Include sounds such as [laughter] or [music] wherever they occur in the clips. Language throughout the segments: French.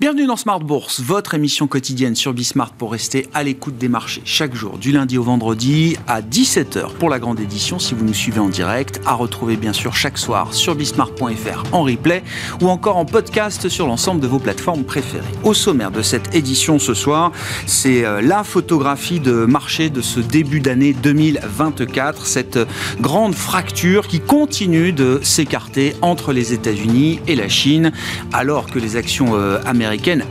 Bienvenue dans Smart Bourse, votre émission quotidienne sur Bismart pour rester à l'écoute des marchés chaque jour, du lundi au vendredi à 17h pour la grande édition si vous nous suivez en direct, à retrouver bien sûr chaque soir sur bismart.fr en replay ou encore en podcast sur l'ensemble de vos plateformes préférées. Au sommaire de cette édition ce soir, c'est euh, la photographie de marché de ce début d'année 2024, cette grande fracture qui continue de s'écarter entre les États-Unis et la Chine alors que les actions euh,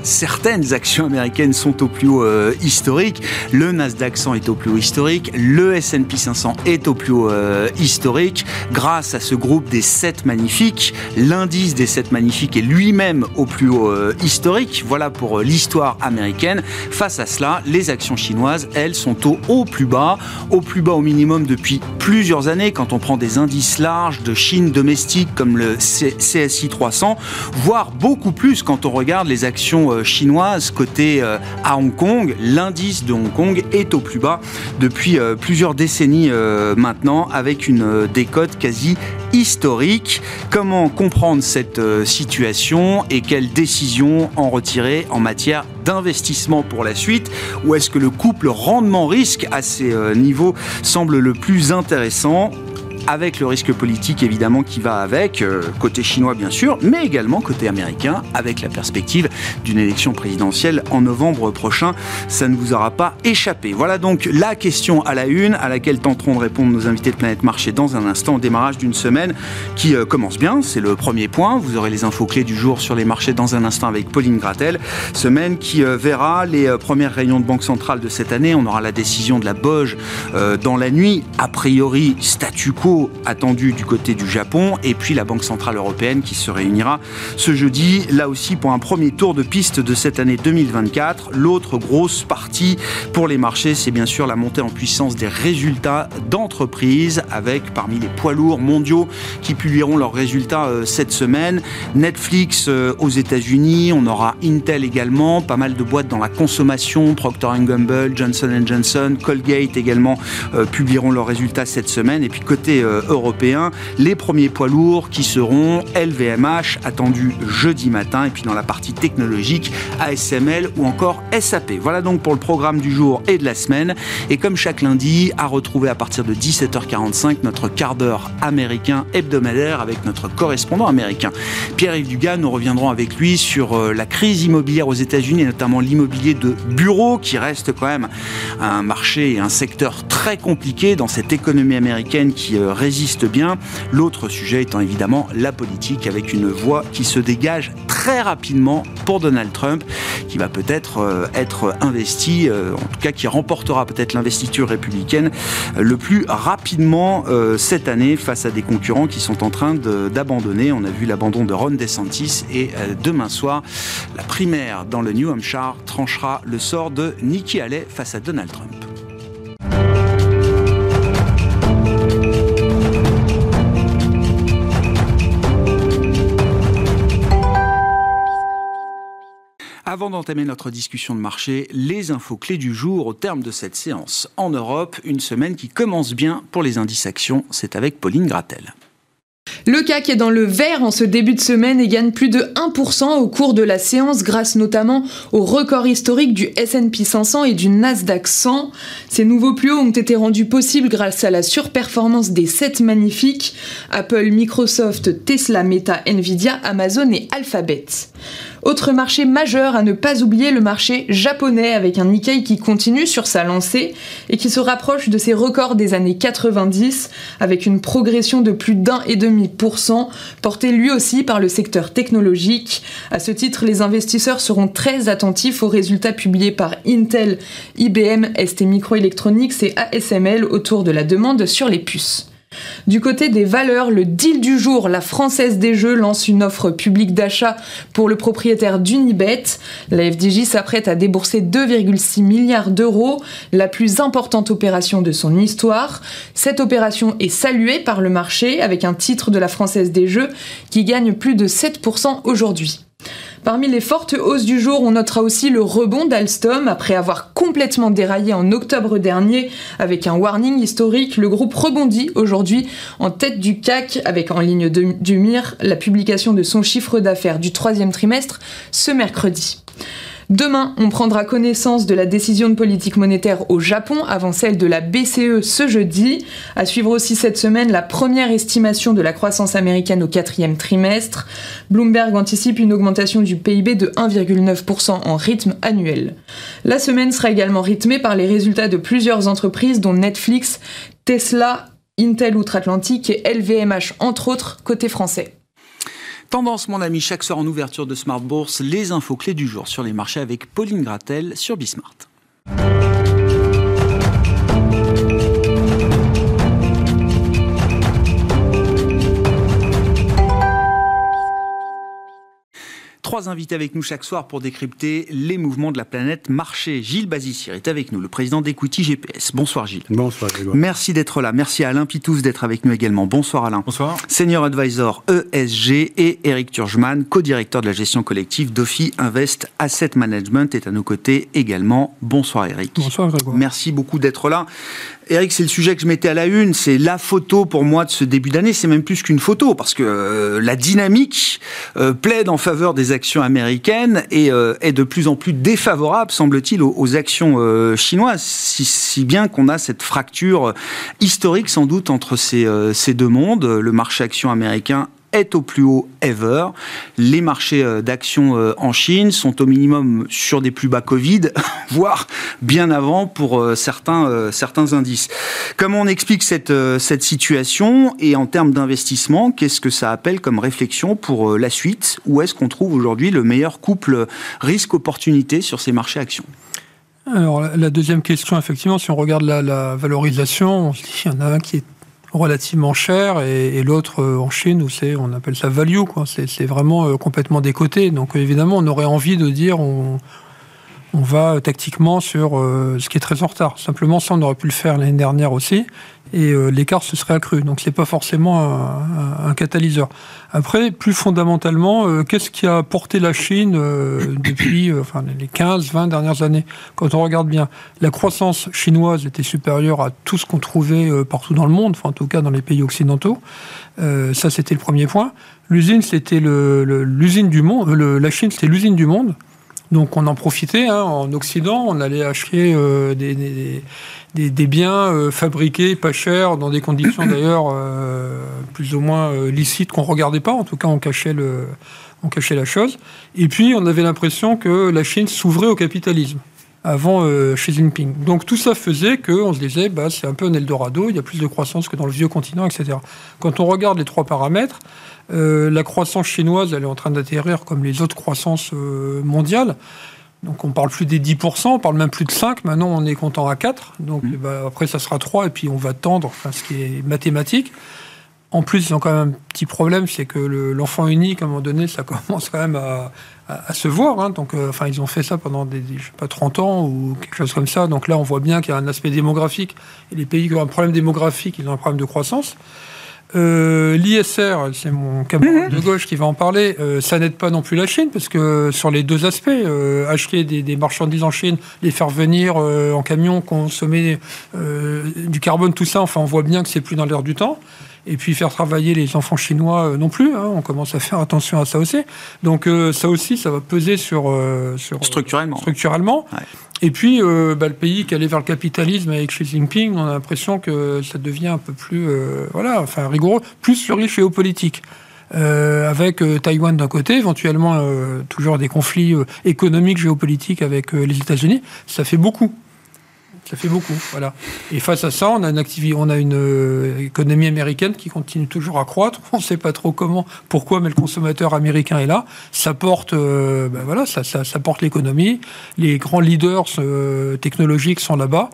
certaines actions américaines sont au plus haut euh, historique. Le Nasdaq 100 est au plus haut historique. Le S&P 500 est au plus haut euh, historique. Grâce à ce groupe des 7 magnifiques, l'indice des 7 magnifiques est lui-même au plus haut euh, historique. Voilà pour l'histoire américaine. Face à cela, les actions chinoises, elles, sont au, au plus bas, au plus bas au minimum depuis plusieurs années. Quand on prend des indices larges de Chine domestique comme le CSI 300, voire beaucoup plus quand on regarde les actions euh, chinoises cotées euh, à Hong Kong. L'indice de Hong Kong est au plus bas depuis euh, plusieurs décennies maintenant, avec une décote quasi historique. Comment comprendre cette situation et quelles décisions en retirer en matière d'investissement pour la suite? Ou est-ce que le couple rendement-risque à ces niveaux semble le plus intéressant? Avec le risque politique évidemment qui va avec, euh, côté chinois bien sûr, mais également côté américain, avec la perspective d'une élection présidentielle en novembre prochain. Ça ne vous aura pas échappé. Voilà donc la question à la une, à laquelle tenteront de répondre nos invités de Planète Marché dans un instant, au démarrage d'une semaine qui euh, commence bien. C'est le premier point. Vous aurez les infos clés du jour sur les marchés dans un instant avec Pauline Gratel. Semaine qui euh, verra les premières réunions de Banque centrale de cette année. On aura la décision de la Boge dans la nuit. A priori, statu quo attendu du côté du Japon et puis la Banque Centrale Européenne qui se réunira ce jeudi, là aussi pour un premier tour de piste de cette année 2024. L'autre grosse partie pour les marchés, c'est bien sûr la montée en puissance des résultats d'entreprises avec parmi les poids lourds mondiaux qui publieront leurs résultats euh, cette semaine. Netflix euh, aux États-Unis, on aura Intel également, pas mal de boîtes dans la consommation, Procter Gamble, Johnson Johnson, Colgate également euh, publieront leurs résultats cette semaine. Et puis côté euh, européens, les premiers poids lourds qui seront LVMH, attendus jeudi matin, et puis dans la partie technologique, ASML ou encore SAP. Voilà donc pour le programme du jour et de la semaine. Et comme chaque lundi, à retrouver à partir de 17h45 notre quart d'heure américain hebdomadaire avec notre correspondant américain. Pierre-Yves Dugas, nous reviendrons avec lui sur euh, la crise immobilière aux États-Unis et notamment l'immobilier de bureaux qui reste quand même un marché et un secteur très compliqué dans cette économie américaine qui euh, résiste bien. L'autre sujet étant évidemment la politique avec une voix qui se dégage très rapidement pour Donald Trump, qui va peut-être euh, être investi, euh, en tout cas qui remportera peut-être l'investiture républicaine le plus rapidement euh, cette année face à des concurrents qui sont en train d'abandonner. On a vu l'abandon de Ron DeSantis et demain soir, la primaire dans le New Hampshire tranchera le sort de Nikki Haley face à Donald Trump. Avant d'entamer notre discussion de marché, les infos clés du jour au terme de cette séance en Europe, une semaine qui commence bien pour les indices actions, c'est avec Pauline Gratel. Le CAC est dans le vert en ce début de semaine et gagne plus de 1% au cours de la séance grâce notamment au record historique du S&P 500 et du Nasdaq 100. Ces nouveaux plus hauts ont été rendus possibles grâce à la surperformance des 7 magnifiques Apple, Microsoft, Tesla, Meta, Nvidia, Amazon et Alphabet. Autre marché majeur à ne pas oublier, le marché japonais avec un Nikkei qui continue sur sa lancée et qui se rapproche de ses records des années 90 avec une progression de plus d'un et demi pour cent portée lui aussi par le secteur technologique. À ce titre, les investisseurs seront très attentifs aux résultats publiés par Intel, IBM, ST Microelectronics et ASML autour de la demande sur les puces. Du côté des valeurs, le deal du jour, la Française des Jeux lance une offre publique d'achat pour le propriétaire d'Unibet. La FDJ s'apprête à débourser 2,6 milliards d'euros, la plus importante opération de son histoire. Cette opération est saluée par le marché avec un titre de la Française des Jeux qui gagne plus de 7% aujourd'hui. Parmi les fortes hausses du jour, on notera aussi le rebond d'Alstom. Après avoir complètement déraillé en octobre dernier avec un warning historique, le groupe rebondit aujourd'hui en tête du CAC avec en ligne du mire la publication de son chiffre d'affaires du troisième trimestre ce mercredi. Demain, on prendra connaissance de la décision de politique monétaire au Japon avant celle de la BCE ce jeudi. À suivre aussi cette semaine la première estimation de la croissance américaine au quatrième trimestre. Bloomberg anticipe une augmentation du PIB de 1,9% en rythme annuel. La semaine sera également rythmée par les résultats de plusieurs entreprises dont Netflix, Tesla, Intel Outre-Atlantique et LVMH entre autres côté français. Tendance, mon ami, chaque soir en ouverture de Smart Bourse, les infos clés du jour sur les marchés avec Pauline Gratel sur Bismart. Trois invités avec nous chaque soir pour décrypter les mouvements de la planète marché. Gilles Bazissir est avec nous, le président d'Equity GPS. Bonsoir Gilles. Bonsoir Grégoire. Merci d'être là. Merci à Alain Pitous d'être avec nous également. Bonsoir Alain. Bonsoir. Senior Advisor ESG et Eric Turgeman, co-directeur de la gestion collective d'Ophi Invest Asset Management est à nos côtés également. Bonsoir Eric. Bonsoir Grégoire. Merci beaucoup d'être là. Eric, c'est le sujet que je mettais à la une, c'est la photo pour moi de ce début d'année, c'est même plus qu'une photo, parce que euh, la dynamique euh, plaide en faveur des actions américaines et euh, est de plus en plus défavorable, semble-t-il, aux, actions chinoises, si, bien qu'on a cette fracture historique sans doute entre ces, ces deux mondes, le marché action américain au plus haut ever. Les marchés euh, d'actions euh, en Chine sont au minimum sur des plus bas Covid, [laughs] voire bien avant pour euh, certains, certains indices. Comment on explique cette, cette situation et en termes d'investissement, qu'est-ce que ça appelle comme réflexion pour la suite? Où est-ce qu'on trouve aujourd'hui le meilleur couple risque-opportunité sur ces marchés actions? Alors la deuxième question, effectivement, si on regarde la, valorisation, on y en a un qui est relativement cher et, l'autre euh, en Chine où c'est on appelle ça value quoi. C'est vraiment euh, complètement décoté. Donc évidemment on aurait envie de dire on, on va tactiquement sur euh, ce qui est très en retard. Simplement, ça, on aurait pu le faire l'année dernière aussi, et euh, l'écart se serait accru. Donc, c'est pas forcément un, catalyseur. Après, plus fondamentalement, euh, qu'est-ce qui a porté la Chine depuis enfin, les 15-20 dernières années? Quand on regarde bien, la croissance chinoise était supérieure à tout ce qu'on trouvait partout dans le monde, enfin, en tout cas dans les pays occidentaux. ça, c'était le premier point. L'usine, c'était l'usine du monde. la Chine, c'était l'usine du monde. Donc on en profitait. Hein, en Occident, on allait acheter euh, des, des, biens euh, fabriqués pas chers, dans des conditions [clears throat] d'ailleurs euh, plus ou moins licites qu'on regardait pas. En tout cas, on cachait, le, on cachait la chose. Et puis, on avait l'impression que la Chine s'ouvrait au capitalisme avant Xi Jinping. Donc tout ça faisait qu'on se disait, bah, c'est un peu un Eldorado, il y a plus de croissance que dans le vieux continent, etc. Quand on regarde les trois paramètres, euh, la croissance chinoise, elle est en train d'atterrir comme les autres croissances euh, mondiales. Donc on parle plus des 10%, on parle même plus de 5, maintenant on est content à 4, donc mmh. bah, après ça sera 3 et puis on va tendre, ce qui est mathématique. En plus, ils ont quand même un petit problème, c'est que l'enfant unique, à un moment donné, ça [laughs] commence quand même à, se voir. Hein. donc, euh, enfin, ils ont fait ça pendant des, je sais pas, 30 ans ou quelque chose comme ça. Donc là, on voit bien qu'il y a un aspect démographique. Et les pays qui ont un problème démographique, ils ont un problème de croissance. Euh, L'ISR, c'est mon camarade mhm. de gauche qui va en parler, euh, ça n'aide pas non plus la Chine, parce que sur les deux aspects, euh, acheter des, marchandises en Chine, les faire venir en camion, consommer du carbone, tout ça, enfin on voit bien que c'est plus dans l'air du temps. Et puis faire travailler les enfants chinois non plus, hein, on commence à faire attention à ça aussi. Donc ça aussi, ça va peser sur... sur structurellement. structurellement. Et puis, euh, bah, le pays qui allait vers le capitalisme avec Xi Jinping, on a l'impression que ça devient un peu plus, euh, voilà, enfin rigoureux, plus sur les géopolitiques. Euh, avec Taïwan d'un côté, éventuellement toujours des conflits économiques, géopolitiques avec les États-Unis, ça fait beaucoup. Ça fait beaucoup, voilà. Et face à ça, on a une activité, on a une euh, économie américaine qui continue toujours à croître. [laughs] On ne sait pas trop comment, pourquoi, mais le consommateur américain est là. Ça porte, euh, ben voilà, ça, ça, porte l'économie. Les grands leaders euh, technologiques sont là-bas.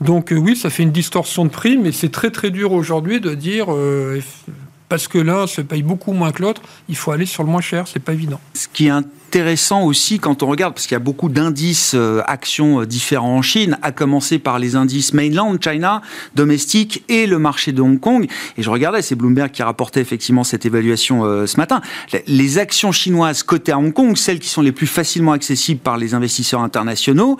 Donc oui, ça fait une distorsion de prix, mais c'est très très dur aujourd'hui de dire parce que l'un se paye beaucoup moins que l'autre, il faut aller sur le moins cher. C'est pas évident. Ce qui est intéressant aussi quand on regarde, parce qu'il y a beaucoup d'indices euh, actions euh, différents en Chine, à commencer par les indices mainland China, domestique et le marché de Hong Kong. Et je regardais, c'est Bloomberg qui rapportait effectivement cette évaluation ce matin. Les actions chinoises cotées à Hong Kong, celles qui sont les plus facilement accessibles par les investisseurs internationaux,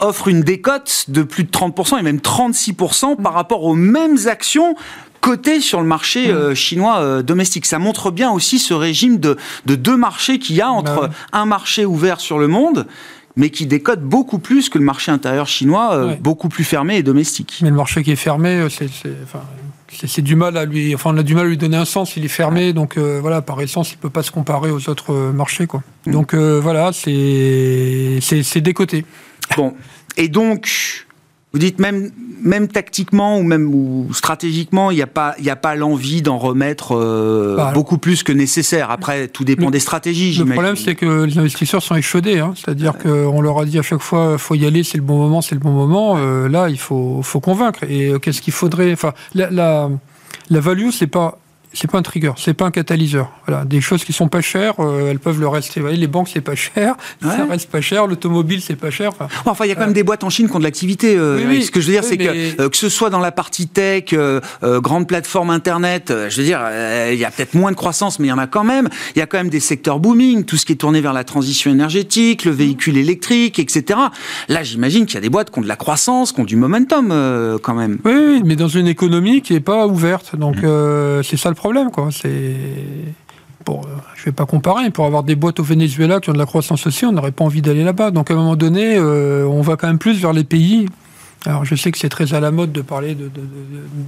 offrent une décote de plus de 30% et même 36% par rapport aux mêmes actions côté sur le marché mmh. euh, chinois euh, domestique. Ça montre bien aussi ce régime de, deux marchés qu'il y a entre bah un marché ouvert sur le monde mais qui décode beaucoup plus que le marché intérieur chinois, euh, beaucoup plus fermé et domestique. Mais le marché qui est fermé, c'est du mal à lui, enfin on a du mal à lui donner un sens. Il est fermé, donc voilà, par essence, il peut pas se comparer aux autres marchés, quoi. Mmh. Donc voilà, c'est c'est décoté. Bon, et donc vous dites même, même tactiquement ou même ou stratégiquement, il n'y a pas, il a pas l'envie d'en remettre euh, bah, beaucoup plus que nécessaire. Après, tout dépend des stratégies. Le problème, c'est que les investisseurs sont échaudés. Hein. C'est-à-dire qu'on leur a dit à chaque fois, faut y aller, c'est le bon moment, c'est le bon moment. Euh, là, il faut, faut convaincre. Et euh, qu'est-ce qu'il faudrait? Enfin, la, la, la value, c'est pas c'est pas un trigger, c'est pas un catalyseur. Voilà, des choses qui sont pas chères, euh, elles peuvent le rester. Vous voyez, les banques c'est pas cher, [laughs] ça reste pas cher, l'automobile c'est pas cher. Enfin, il y a quand même des boîtes en Chine qui ont de l'activité. Euh, ce que je veux dire, c'est que euh, que ce soit dans la partie tech, grande plateforme internet, je veux dire, il y a peut-être moins de croissance, mais il y en a quand même. Il y a quand même des secteurs booming, tout ce qui est tourné vers la transition énergétique, le véhicule électrique, etc. Là, j'imagine qu'il y a des boîtes qui ont de la croissance, qui ont du momentum quand même. Oui, mais dans une économie qui est pas ouverte, donc mmh. c'est ça le problème problème. Quoi. C'est... Bon, je ne vais pas comparer, pour avoir des boîtes au Venezuela qui ont de la croissance aussi, on n'aurait pas envie d'aller là-bas. Donc à un moment donné, euh, on va quand même plus vers les pays alors je sais que c'est très à la mode de parler de,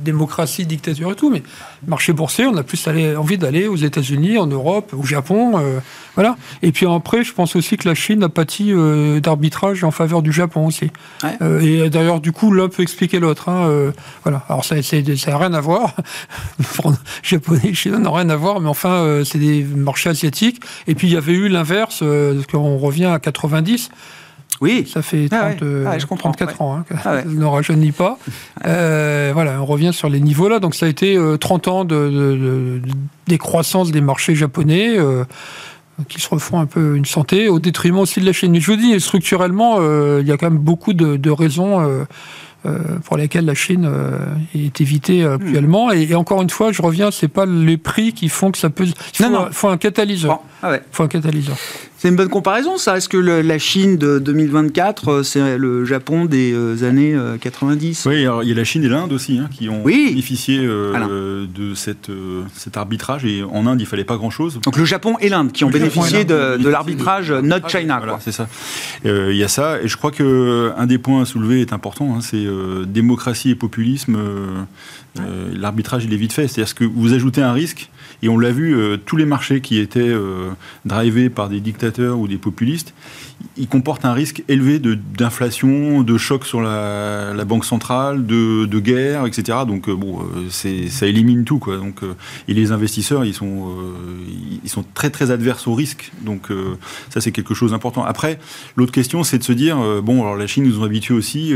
démocratie, dictature et tout, mais marché boursier, on a plus envie d'aller aux États-Unis, en Europe, au Japon, euh, voilà. Et puis après, je pense aussi que la Chine a pâti euh, d'arbitrage en faveur du Japon aussi. Euh, et d'ailleurs, du coup, l'un peut expliquer l'autre. Hein, voilà. Alors ça, n'a rien à voir. [laughs] Japonais, Chinois n'ont rien à voir, mais enfin, c'est des marchés asiatiques. Et puis il y avait eu l'inverse, qu'on revient à 90. Oui. Ça fait 30, ah ah je 34 ans, hein, ah [laughs] ne rajeunit pas. Euh, voilà, on revient sur les niveaux là. Donc ça a été 30 euh, ans de, décroissance des marchés japonais. Euh, qui se refont un peu une santé, au détriment aussi de la Chine. Je vous dis, structurellement, il y a quand même beaucoup de, raisons pour lesquelles la Chine est évitée actuellement. Et, encore une fois, je reviens, c'est pas les prix qui font que ça peut. Il faut, un catalyseur. Il faut un catalyseur. C'est une bonne comparaison, ça. Est-ce que la Chine de 2024, euh, c'est le Japon des euh, années 90 euh, Oui, alors il y a la Chine et l'Inde aussi hein, qui ont bénéficié de cette, cet arbitrage. Et en Inde, il fallait pas grand-chose. Donc le Japon et l'Inde qui ont bénéficié de, l'arbitrage Not China. Voilà, c'est ça. Il y a ça. Et je crois qu'un des points à soulever est important. Hein, c'est démocratie et populisme. L'arbitrage, il est vite fait. C'est-à-dire que vous ajoutez un risque et on l'a vu, euh, tous les marchés qui étaient euh, drivés par des dictateurs ou des populistes, ils comportent un risque élevé d'inflation, de, choc sur la, banque centrale, de, guerre, etc. Donc euh, bon, ça élimine tout. Quoi. Donc, et les investisseurs, ils sont, ils sont très très adverses au risque. Donc ça, c'est quelque chose d'important. Après, l'autre question, c'est de se dire, bon, alors la Chine nous a habitués aussi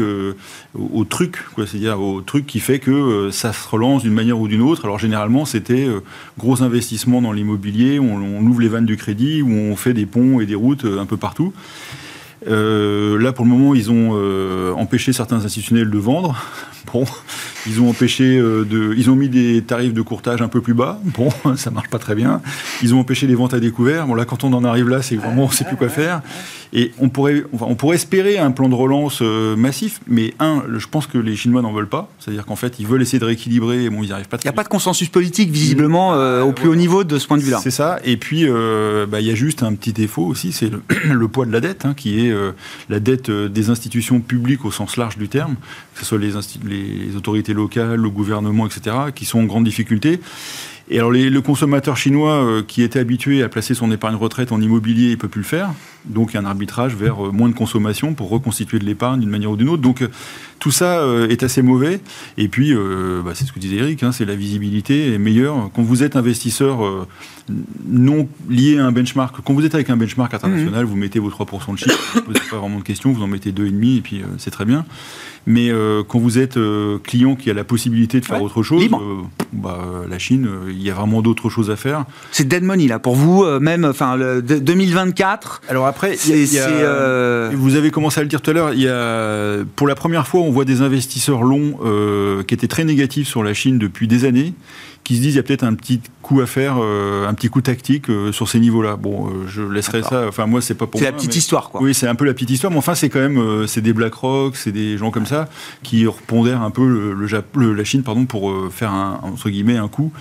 au, truc, c'est-à-dire au truc qui fait que ça se relance d'une manière ou d'une autre. Alors généralement, c'était gros investissements dans l'immobilier, on, ouvre les vannes du crédit, où on fait des ponts et des routes euh, un peu partout. Euh, là, pour le moment, ils ont euh, empêché certains institutionnels de vendre. [laughs] Bon, ils ont empêché de, ils mis des tarifs de courtage un peu plus bas. Bon, [laughs] ça marche pas très bien. Ils ont empêché les ventes à découvert. Bon, là, quand on en arrive là, c'est vraiment, on sait plus quoi faire. Et on pourrait, on pourrait espérer un plan de relance euh, massif, mais un, je pense que les Chinois n'en veulent pas. C'est-à-dire qu'en fait, ils veulent essayer de rééquilibrer, et bon, ils n'y arrivent pas. Il n'y a pas de consensus politique visiblement euh, au plus haut niveau de ce point de vue-là. C'est ça. Et puis, euh, bah, il y a juste un petit défaut aussi, c'est le, [clears throat] poids de la dette, hein, qui est la dette des institutions publiques au sens large du terme, que ce soit les, les autorités locales, le gouvernement, etc., qui sont en grande difficulté. Et alors le consommateur chinois euh, qui était habitué à placer son épargne retraite en immobilier, il peut plus le faire. Donc il y a un arbitrage vers euh, moins de consommation pour reconstituer de l'épargne d'une manière ou d'une autre. Donc euh, tout ça est assez mauvais. Et puis bah, c'est ce que disait Eric, hein, c'est la visibilité est meilleure quand vous êtes investisseur non lié à un benchmark. Quand vous êtes avec un benchmark international, mmh. vous mettez vos 3% de chiffre, vous ne posez pas vraiment de questions, vous en mettez 2,5 et puis c'est très bien. Mais quand vous êtes client qui a la possibilité de faire autre chose, bah, la Chine, il y a vraiment d'autres choses à faire. C'est dead money là pour vous, même, enfin, 2024. Alors après, vous avez commencé à le dire tout à l'heure, il y a, pour la première fois, on voit des investisseurs longs qui étaient très négatifs sur la Chine depuis des années qui se disent il y a peut-être un petit coup à faire, euh, un petit coup tactique euh, sur ces niveaux-là. Bon, euh, je laisserai ça. Enfin, moi, c'est pas pour. C'est la petite histoire, quoi. Oui, c'est un peu la petite histoire, mais enfin, c'est quand même, c'est des BlackRock, c'est des gens comme ça qui repondèrent un peu le, la Chine, pardon, pour faire un entre guillemets un coup.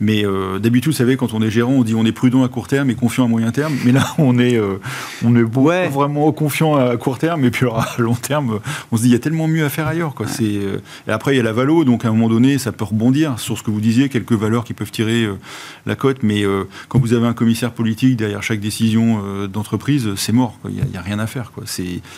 Mais d'habitude, vous savez, quand on est gérant, on dit on est prudent à court terme et confiant à moyen terme. Mais là, [laughs] on est, on est ouais. vraiment confiant à court terme, et puis à long terme, on se dit il y a tellement mieux à faire ailleurs, quoi. C'est et après il y a la valo, donc à un moment donné, ça peut rebondir sur ce que vous disiez, quelques valeurs qui peuvent tirer euh, la cote, mais euh, quand vous avez un commissaire politique derrière chaque décision euh, d'entreprise, c'est mort. Il n'y a, rien à faire. Quoi.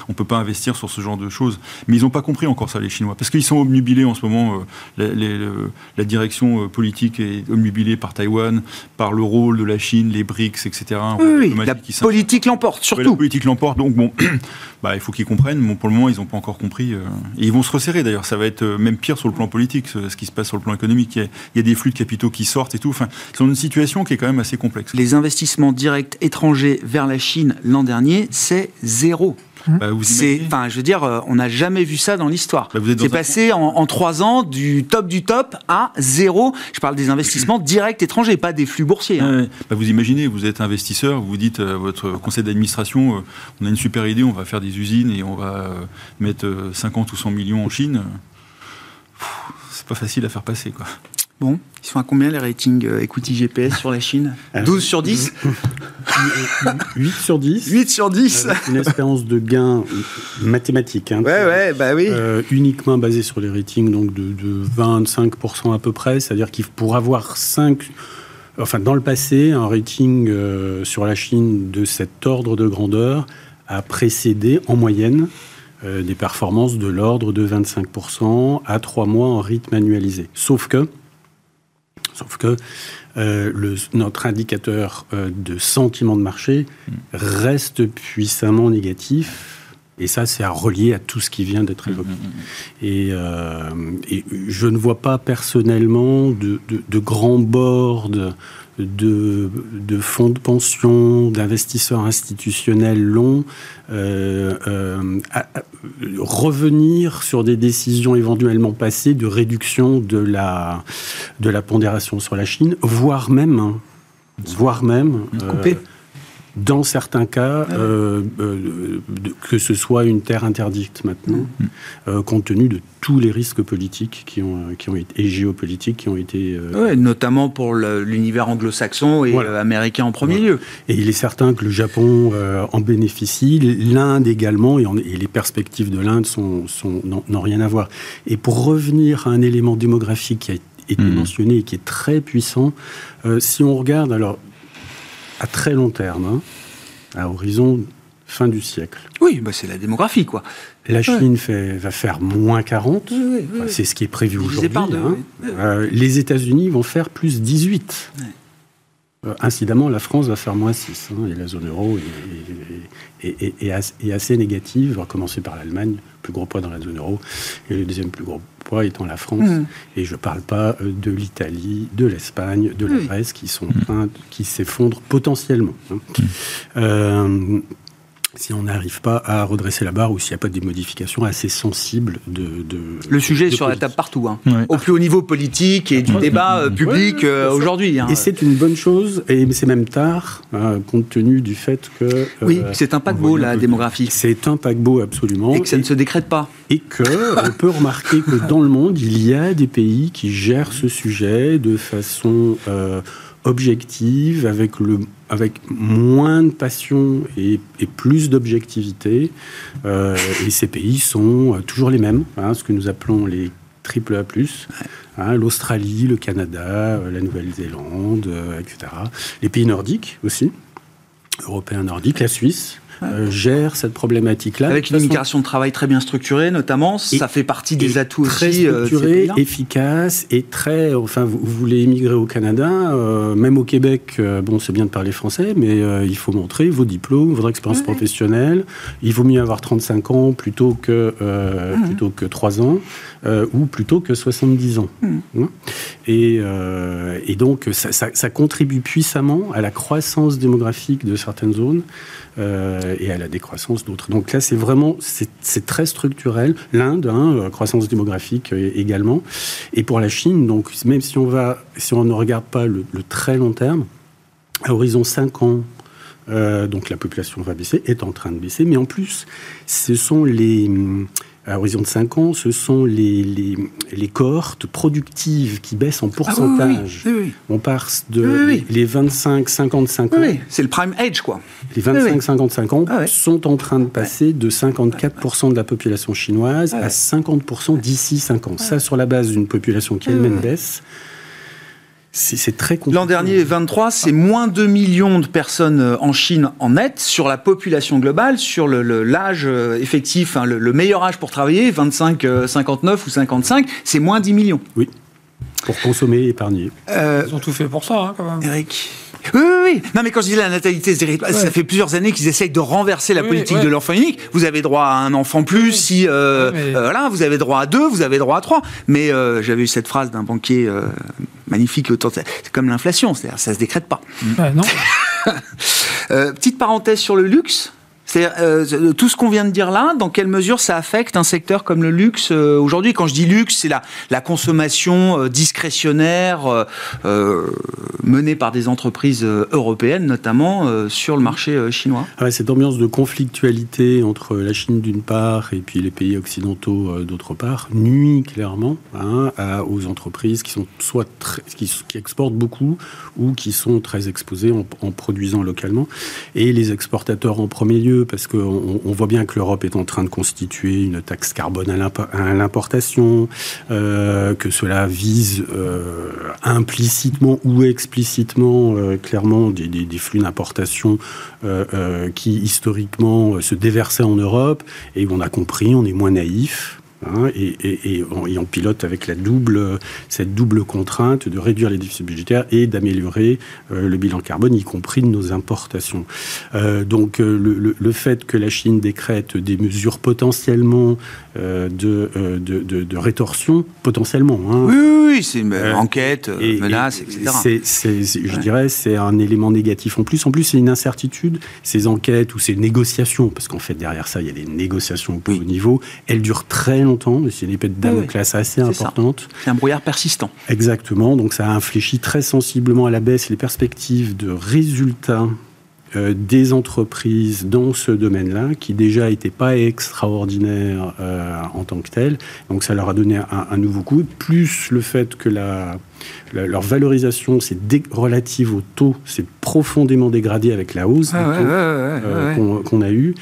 On ne peut pas investir sur ce genre de choses. Mais ils n'ont pas compris encore ça, les Chinois, parce qu'ils sont obnubilés en ce moment. la, direction politique est obnubilée par Taïwan, par le rôle de la Chine, les BRICS, etc. Oui, la politique l'emporte, surtout. la politique l'emporte, donc bon, [clears throat] bah, il faut qu'ils comprennent. Bon, pour le moment, ils n'ont pas encore compris. et ils vont se resserrer d'ailleurs. Ça va être même pire sur le plan politique, ce, qui se passe sur le plan économique. Il y a, il y a des flux de capitaux qui sortent et tout. Enfin, c'est une situation qui est quand même assez complexe. Les investissements directs étrangers vers la Chine l'an dernier, c'est zéro. Bah, c'est, enfin, je veux dire, euh, on n'a jamais vu ça dans l'histoire. Bah, c'est passé en, trois ans du top du top à zéro. Je parle des investissements directs étrangers, pas des flux boursiers. Hein. Bah, vous imaginez, vous êtes investisseur, vous vous dites à votre conseil d'administration, euh, on a une super idée, on va faire des usines et on va euh, mettre 50 ou 100 millions en Chine. C'est pas facile à faire passer, quoi. Bon, ils sont à combien les ratings euh, equity GPS sur la Chine [laughs] 12 sur 10 8 [laughs] sur 10. 8 sur 10 Une espérance de gain mathématique. Hein, ouais, ouais, bah oui. Euh, uniquement basée sur les ratings donc de, 25% à peu près. C'est-à-dire qu'il pour avoir 5. Enfin, dans le passé, un rating euh, sur la Chine de cet ordre de grandeur a précédé en moyenne des performances de l'ordre de 25% à 3 mois en rythme annualisé. Sauf que Sauf que euh, le, notre indicateur euh, de sentiment de marché reste puissamment négatif. Et ça, c'est à relier à tout ce qui vient d'être évoqué. Mm, mm, mm. Euh, et, je ne vois pas personnellement de, de grands boards de, fonds de pension, d'investisseurs institutionnels longs, euh, euh, revenir sur des décisions éventuellement passées de réduction de la, de la pondération sur la Chine, voire même, hein, voire même, couper dans certains cas, ah euh, euh, que ce soit une terre interdite maintenant, mm. euh, compte tenu de tous les risques politiques qui ont, qui ont été, et géopolitiques qui ont été... notamment pour l'univers anglo-saxon et américain en premier lieu. Et il est certain que le Japon en bénéficie, l'Inde également, et, et, les perspectives de l'Inde sont, sont, n'ont rien à voir. Et pour revenir à un élément démographique qui a été mm. mentionné et qui est très puissant, si on regarde, alors à très long terme, hein, à horizon fin du siècle. Oui, bah c'est la démographie, quoi. La Chine fait, va faire moins 40, c'est ce qui est prévu aujourd'hui. Hein. Euh, les États-Unis vont faire plus 18. Euh, incidemment, la France va faire moins 6, hein, et la zone euro est, assez négative, va commencer par l'Allemagne, plus gros poids dans la zone euro, et le deuxième plus gros poids étant la France. Mm. Et je ne parle pas euh, de l'Italie, de l'Espagne, de la Grèce, qui sont mm. qui s'effondrent potentiellement. Hein. Mm. Euh, si on n'arrive pas à redresser la barre ou s'il n'y a pas des modifications assez sensibles de... le sujet est sur la table partout, hein. au plus haut niveau politique et du débat euh, public euh, aujourd'hui. Hein. Et c'est une bonne chose, et c'est même tard, hein, compte tenu du fait que... oui, euh, c'est un paquebot, la démographie. C'est un paquebot, absolument. Et que ça ne se décrète pas. Et qu'on peut remarquer que dans le monde, il y a des pays qui gèrent ce sujet de façon objective, avec, le, avec moins de passion et, plus d'objectivité. Euh, et ces pays sont euh, toujours les mêmes, hein, ce que nous appelons les triple A+, hein, l'Australie, le Canada, euh, la Nouvelle-Zélande, etc. Les pays nordiques aussi, européens nordiques, la Suisse, gère cette problématique-là. Avec une immigration de travail très bien structurée, notamment, ça fait partie des atouts très aussi. Structurée, efficace et très. Enfin, vous, voulez immigrer au Canada, même au Québec. bon, c'est bien de parler français, mais il faut montrer vos diplômes, votre expérience professionnelle. Il vaut mieux avoir 35 ans plutôt que mmh. plutôt que 3 ans. Euh, ou plutôt que 70 ans. Hmm. Hein et, euh, et, donc, ça, ça, contribue puissamment à la croissance démographique de certaines zones euh, et à la décroissance d'autres. Donc là, c'est vraiment, c'est très structurel. L'Inde, hein, croissance démographique également. Et pour la Chine, donc, même si on, va, si on ne regarde pas le, très long terme, à horizon 5 ans, donc la population va baisser, est en train de baisser, mais en plus, ce sont les, à horizon de 5 ans, ce sont les, les, les, cohortes productives qui baissent en ah pourcentage. On part de les 25-55 ans. c'est le prime age, quoi. Les 25-55 ans ah sont en train de passer de 54% de la population chinoise ah à 50% d'ici 5 ans. Ça, sur la base d'une population qui elle-même baisse. C'est très compliqué. L'an dernier, 23, c'est moins 2 millions de personnes euh, en Chine en net sur la population globale, sur l'âge euh, effectif, hein, le, meilleur âge pour travailler, 25, 59 euh, ou 55, c'est moins 10 millions. Oui, pour consommer et épargner. Ils ont tout fait pour ça, hein, quand même. Eric oui, oui, oui. Non, mais quand je dis la natalité, ça fait plusieurs années qu'ils essayent de renverser la politique de l'enfant unique. Vous avez droit à un enfant plus si, voilà, vous avez droit à deux, vous avez droit à trois. Mais j'avais eu cette phrase d'un banquier magnifique. C'est comme l'inflation, c'est-à-dire ça se décrète pas. non. [laughs] Euh, petite parenthèse sur le luxe. C'est euh, tout ce qu'on vient de dire là, dans quelle mesure ça affecte un secteur comme le luxe euh, aujourd'hui? Quand je dis luxe, c'est la, consommation euh, discrétionnaire menée par des entreprises européennes, notamment sur le marché chinois. Ah cette ambiance de conflictualité entre la Chine d'une part et puis les pays occidentaux d'autre part nuit clairement hein, aux entreprises qui sont soit qui, exportent beaucoup ou qui sont très exposées en produisant localement et les exportateurs en premier lieu parce qu'on on voit bien que l'Europe est en train de constituer une taxe carbone à l'importation, euh, que cela vise euh, implicitement ou explicitement euh, clairement des, des flux d'importation qui historiquement se déversaient en Europe et on a compris, on est moins naïf. Hein, et, on, pilote avec la double, cette double contrainte de réduire les déficits budgétaires et d'améliorer euh, le bilan carbone, y compris de nos importations. Euh, donc euh, le, fait que la Chine décrète des mesures potentiellement de, de, rétorsion, potentiellement. Hein, oui, oui, c'est une enquête, menace, etc. je dirais c'est un élément négatif en plus. En plus, c'est une incertitude. Ces enquêtes ou ces négociations, parce qu'en fait derrière ça, il y a des négociations au haut niveau, elles durent très longtemps longtemps, c'est une épée de Damoclès assez importante. C'est un brouillard persistant. Exactement, donc ça a infléchi très sensiblement à la baisse les perspectives de résultats euh, des entreprises dans ce domaine-là, qui déjà n'étaient pas extraordinaires euh, en tant que telles. Donc ça leur a donné un, nouveau coup, plus le fait que la, leur valorisation c'est relative au taux s'est profondément dégradée avec la hausse qu'on a eu.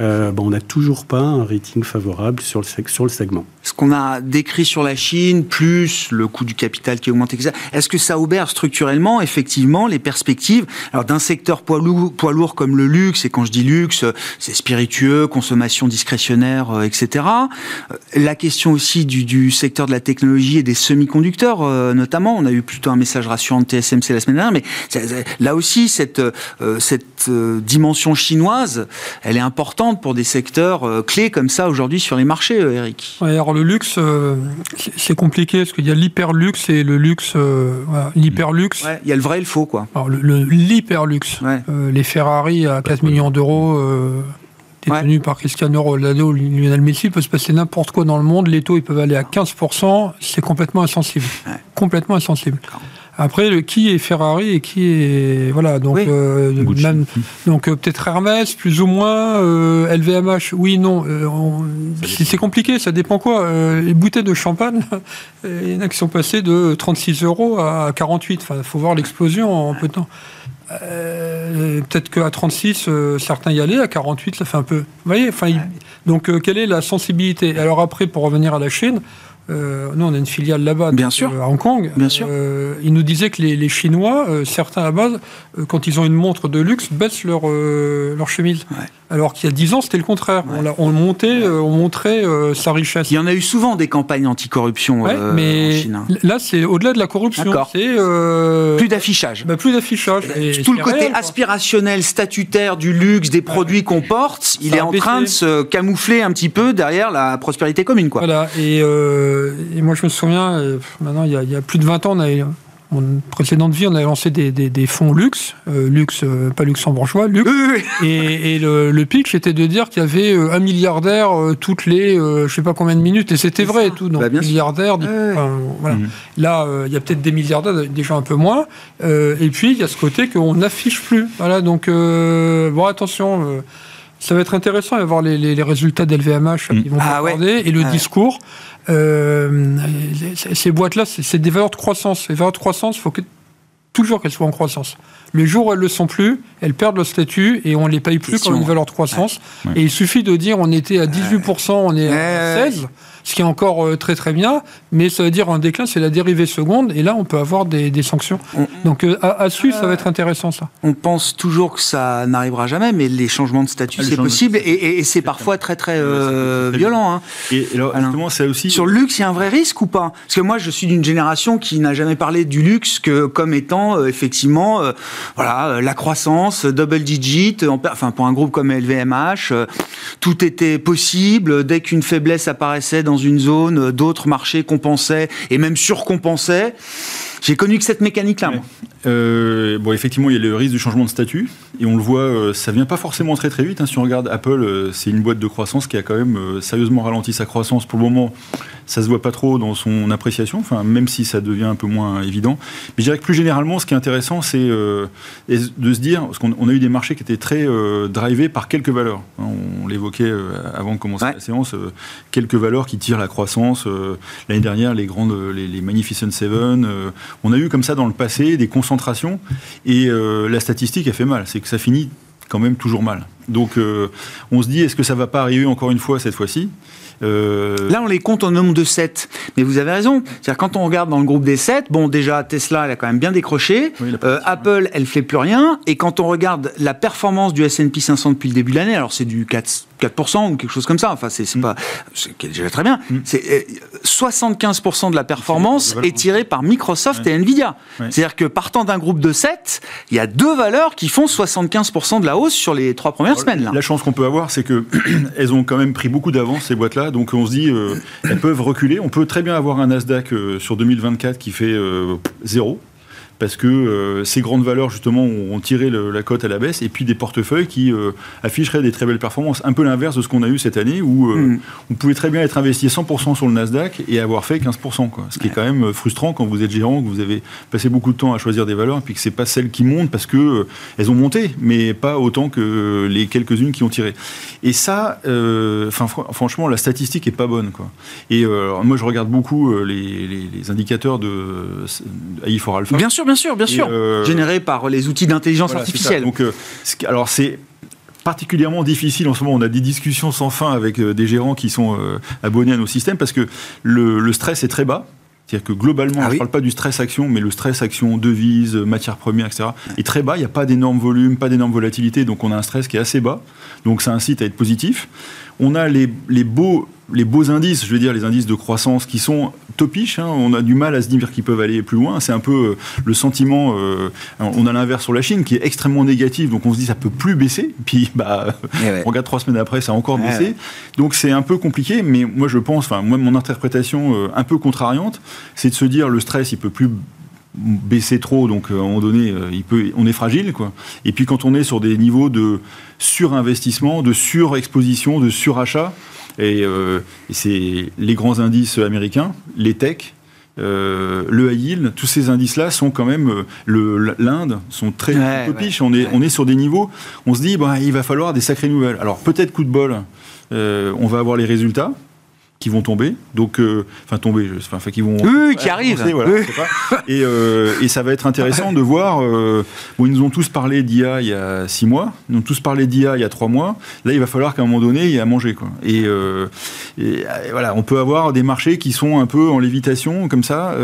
Euh, on n'a toujours pas un rating favorable sur le, sur le segment. Ce qu'on a décrit sur la Chine, plus le coût du capital qui augmente, est-ce que ça obère structurellement, effectivement, les perspectives? Alors d'un secteur poids lourd, poids lourd comme le luxe, et quand je dis luxe, c'est spiritueux, consommation discrétionnaire, euh, etc. Euh, la question aussi du, du, secteur de la technologie et des semi-conducteurs, notamment, on a eu plutôt un message rassurant de TSMC la semaine dernière, mais là aussi, cette, cette dimension chinoise, elle est importante pour des secteurs euh, clés comme ça aujourd'hui sur les marchés, euh, Eric Alors le luxe, euh, c'est compliqué parce qu'il y a l'hyperluxe et le luxe. l'hyperluxe. il y a le vrai et le faux, quoi. Alors l'hyperluxe, les Ferrari à 4 millions d'euros. Détenus par Cristiano Ronaldo, Lionel Messi, peut se passer n'importe quoi dans le monde. Les taux, ils peuvent aller à 15%. C'est complètement insensible. Complètement insensible. Après, le qui est Ferrari et qui est voilà donc euh, même, donc euh, peut-être Hermès plus ou moins LVMH euh, oui non c'est compliqué ça dépend quoi les bouteilles de champagne [laughs] il y en a qui sont passées de 36 euros à 48 enfin faut voir l'explosion en peu de temps peut-être qu'à 36 certains y allaient à 48 ça fait un peu vous voyez enfin donc quelle est la sensibilité? Alors après pour revenir à la Chine euh, nous, on a une filiale là-bas, Bien sûr. euh, à Hong Kong. Bien sûr. Euh, ils nous disaient que les, les Chinois, euh, certains à base, quand ils ont une montre de luxe, baissent leur, leur chemise. Ouais. Alors qu'il y a 10 ans, c'était le contraire. Ouais. On, montait, on montrait sa richesse. Il y en a eu souvent des campagnes anticorruption euh, en mais Chine. hein. là, c'est au-delà de la corruption. C'est Plus d'affichage. bah, plus d'affichage. Tout le côté réel, aspirationnel, statutaire du luxe, des produits qu'on porte, il est en baissé. train de se camoufler un petit peu derrière la prospérité commune. Quoi. Voilà, et, et moi je me souviens, euh, maintenant il y, a, il y a plus de 20 ans, on avait, mon précédente vie, on avait lancé des, des- des fonds luxe, euh, luxe, euh, pas luxembourgeois, luxe, et, et le, le pitch était de dire qu'il y avait euh, un milliardaire euh, toutes les euh, je sais pas combien de minutes, et c'était vrai et tout, donc Bah, milliardaire, dit- Ouais, ouais. enfin, voilà. Mhm. là euh, il y a peut-être des milliardaires, déjà un peu moins, euh, et puis il y a ce côté qu'on n'affiche plus, voilà, donc euh, bon attention, euh, ça va être intéressant de voir les, les- les résultats d'LVMH qui vont Ah ouais. et le Ah discours. Euh, ces- ces boîtes-là, c'est des valeurs de croissance. Les valeurs de croissance, il faut que, toujours qu'elles soient en croissance. Le jour où elles ne le sont plus, elles perdent le statut et on ne les paye plus comme une valeur de croissance. Ouais. Et il suffit de dire on était à 18%, on est à ouais. 16%, ce qui est encore euh, très très bien, mais ça veut dire un déclin, c'est la dérivée seconde, et là on peut avoir des, des sanctions. On- Donc euh, à, à suivre, ça va être intéressant ça. On pense toujours que ça n'arrivera jamais, mais les changements de statut, Ah, c'est possible et, et- et c'est parfois très très euh, violent. hein. Et alors, justement, c'est aussi. Sur le luxe, il y a un vrai risque ou pas? Parce que moi, je suis d'une génération qui n'a jamais parlé du luxe que comme étant euh, effectivement, euh, voilà, euh, la croissance, euh, double digit. euh, en Enfin, pour un groupe comme LVMH, euh, tout était possible. Dès qu'une faiblesse apparaissait dans une zone, euh, d'autres marchés compensaient et même surcompensaient. J'ai connu que cette mécanique-là. Euh, bon, effectivement, il y a le risque du changement de statut, et on le voit, euh, ça vient pas forcément très très vite. hein. Si on regarde Apple, c'est une boîte de croissance qui a quand même sérieusement ralenti sa croissance. Pour le moment, ça se voit pas trop dans son appréciation, enfin, même si ça devient un peu moins évident. Mais je dirais que plus généralement, ce qui est intéressant, c'est euh, de se dire, parce qu'on on a eu des marchés qui étaient très euh, drivés par quelques valeurs. Hein, On, l'évoquait euh, avant de commencer Ouais. la séance, quelques valeurs qui tirent la croissance. L'année dernière, les grandes, les, les Magnificent Seven. on a eu comme ça dans le passé des concentrations et la statistique a fait mal. C'est que ça finit quand même toujours mal. Donc euh, on se dit, est-ce que ça va pas arriver encore une fois cette fois-ci? Euh, Là, on les compte au nombre de 7. Mais vous avez raison. C'est-à-dire, quand on regarde dans le groupe des 7, bon, déjà, Tesla, elle a quand même bien décroché. Oui, Euh, Apple, elle fait plus rien. Et quand on regarde la performance du S&P 500 depuis le début de l'année, alors c'est du 4, 4% ou quelque chose comme ça. Enfin, c'est Mm. pas, c'est déjà très bien. Mm. C'est euh, 75% de la performance est tirée par Microsoft Ouais. et Nvidia. Ouais. C'est-à-dire que partant d'un groupe de 7, il y a deux valeurs qui font 75% de la hausse sur les trois premières semaines. Là. La chance qu'on peut avoir, c'est que [clears throat] elles ont quand même pris beaucoup d'avance ces boîtes-là, donc on se dit euh, elles peuvent reculer. On peut très bien avoir un Nasdaq euh, sur 2024 qui fait euh, zéro. Parce que euh, ces grandes valeurs, justement, ont tiré le- la cote à la baisse, et puis des portefeuilles qui euh, afficheraient des très belles performances. Un peu l'inverse de ce qu'on a eu cette année, où euh, Mm. on pouvait très bien être investi 100% sur le Nasdaq et avoir fait 15%. Quoi. Ce qui est quand même frustrant quand vous êtes gérant, que vous avez passé beaucoup de temps à choisir des valeurs, et puis que c'est pas celles qui montent parce que euh, elles ont monté, mais pas autant que les quelques-unes qui ont tiré. Et ça, euh, enfin, fr- franchement, la statistique est pas bonne. Quoi. Et euh, moi, je regarde beaucoup euh, les, les- les indicateurs de, de AI for Alpha. Bien sûr, bien sûr, bien sûr. euh, Générés par les outils d'intelligence voilà, artificielle. Donc, euh, alors c'est particulièrement difficile en ce moment. On a des discussions sans fin avec euh, des gérants qui sont euh, abonnés à nos systèmes parce que le, le stress est très bas. C'est-à-dire que globalement, Ah je ne parle pas du stress action, mais le stress action, devise, matières premières, etc., est très bas. Il n'y a pas d'énorme volume, pas d'énorme volatilité, donc on a un stress qui est assez bas. Donc ça incite à être positif. On a les, les beaux, les beaux indices, je veux dire les indices de croissance qui sont topiches. hein. On a du mal à se dire qu'ils peuvent aller plus loin. C'est un peu euh, le sentiment. euh, on a l'inverse sur la Chine qui est extrêmement négatif, donc on se dit ça peut plus baisser. [laughs] Puis bah, Eh ouais. on regarde trois semaines après, ça a encore Ouais, baissé. ouais. Donc c'est un peu compliqué, mais moi je pense, enfin moi mon interprétation euh, un peu contrariante, c'est de se dire le stress il peut plus baisser trop, donc euh, à un moment donné euh, il peut, on est fragile quoi. Et puis quand on est sur des niveaux de surinvestissement, de surexposition, de surachat, et, euh, et c'est les grands indices américains, les techs. euh, le high yield, tous ces indices-là sont quand même l'Inde sont très Ouais. On est on est sur des niveaux. On se dit bah, il va falloir des sacrées nouvelles. Alors peut-être coup de bol, euh, on va avoir les résultats qui vont tomber. Donc, euh, enfin tomber, enfin qui vont. Oui, qui arrivent. Et, et, ça va être intéressant de voir. bon, ils nous ont tous parlé d'IA il y a six mois. Ils nous ont tous parlé d'IA il y a trois mois. Là, il va falloir qu'à un moment donné, il y ait à manger, quoi. Et, et, voilà, on peut avoir des marchés qui sont un peu en lévitation, comme ça.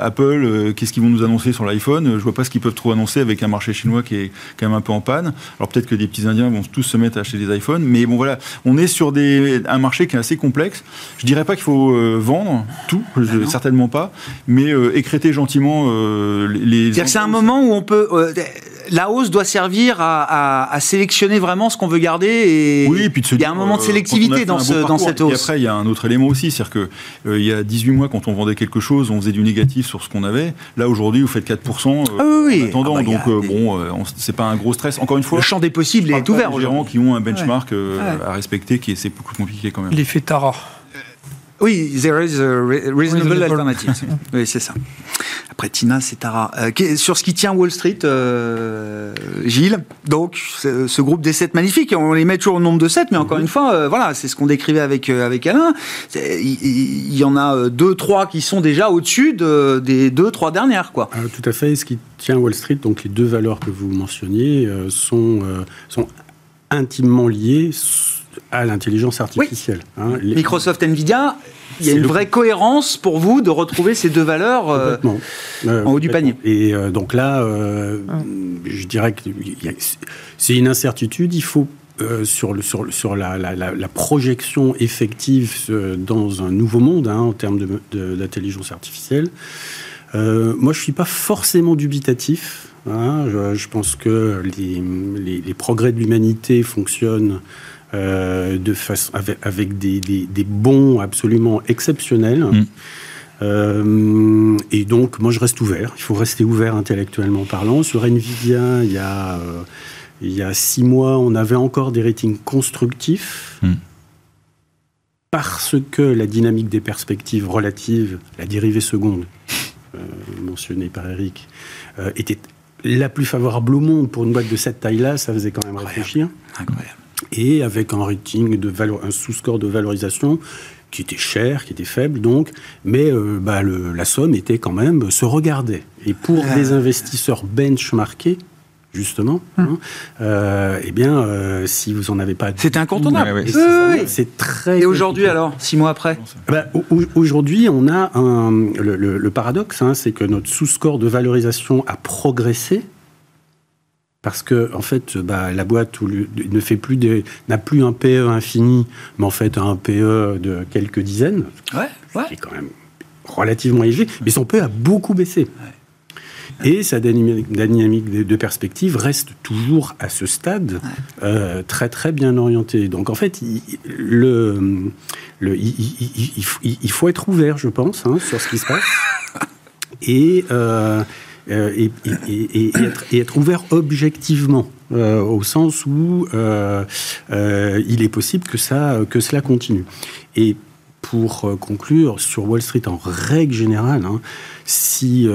Apple, qu'est-ce qu'ils vont nous annoncer sur l'iPhone? Je vois pas ce qu'ils peuvent trop annoncer avec un marché chinois qui est quand même un peu en panne. Alors peut-être que des petits Indiens vont tous se mettre à acheter des iPhones, mais bon voilà, on est sur des, un marché qui est assez complexe. Je dirais pas qu'il faut euh, vendre tout, ah certainement pas, mais euh, écréter gentiment euh, les. C'est-à-dire que c'est un moment où on peut la hausse doit servir à, sélectionner vraiment ce qu'on veut garder. Et oui, puis il y a un moment de sélectivité dans, ce, dans cette hausse. Et après, il y a un autre élément aussi, c'est-à-dire que il y a 18 mois, quand on vendait quelque chose, on faisait du négatif sur ce qu'on avait. Là, aujourd'hui, vous faites 4% ah oui, en attendant. Ah bah, donc, bon, c'est pas un gros stress. Encore une fois, le champ des possibles est ouvert. Les gens qui ont un benchmark à respecter, qui c'est beaucoup compliqué quand même. L'effet Tara. Oui, there is a reasonable, alternative. [laughs] oui, c'est ça. Après Tina, c'est Tara. Euh, sur ce qui tient Wall Street, euh, Gilles, donc ce groupe des 7 magnifiques, on les met toujours au nombre de 7, mais encore mhm. une fois, euh, voilà, c'est ce qu'on décrivait avec, avec Alain. Il, y, en a deux, trois qui sont déjà au-dessus de, des deux, trois dernières. Quoi. tout à fait. Ce qui tient Wall Street, donc les deux valeurs que vous mentionniez, sont, sont intimement liées à l'intelligence artificielle. Hein. Microsoft, Nvidia, il y a une vraie cohérence pour vous de retrouver ces deux valeurs euh, euh, en haut du panier. Et euh, donc là, je dirais que c'est une incertitude. Il faut sur, le, sur, sur la, la, projection effective dans un nouveau monde hein, en termes d'intelligence artificielle. moi, je ne suis pas forcément dubitatif. Hein. je, pense que les, les, les progrès de l'humanité fonctionnent euh, de façon, avec, des, des, bons absolument exceptionnels. Mm. Euh, et donc, moi, je reste ouvert. Il faut rester ouvert intellectuellement parlant. Sur Nvidia, il y a, euh, il y a six mois, on avait encore des ratings constructifs. Mm. Parce que la dynamique des perspectives relatives, la dérivée seconde, mentionnée par Eric, était la plus favorable au monde pour une boîte de cette taille-là. Ça faisait quand même réfléchir. Incroyable et avec un rating de un sous-score de valorisation qui était cher, qui était faible donc, mais euh, bah, la somme était quand même se regarder. Et pour ah. des investisseurs benchmarkés, justement, hum. hein, euh, eh bien, euh, si vous en avez pas, c'est incontournable. C'est très. Et aujourd'hui alors, six mois après bah, Aujourd'hui, on a un, le, paradoxe, hein, c'est que notre sous-score de valorisation a progressé parce que en fait, bah, la boîte ne fait plus n'a plus un PE infini, mais en fait un PE de quelques dizaines, ouais, ouais. qui est quand même relativement élevé, mais son PE a beaucoup baissé. Et sa dynamique de perspective reste toujours à ce stade euh, très très bien orientée. Donc en fait, il, le, le il, faut être ouvert, je pense, hein, sur ce qui se passe. [laughs] Et euh, euh, et, être, ouvert objectivement, euh, au sens où euh, il est possible que, ça, que cela continue. Et pour conclure, sur Wall Street, en règle générale, hein, si,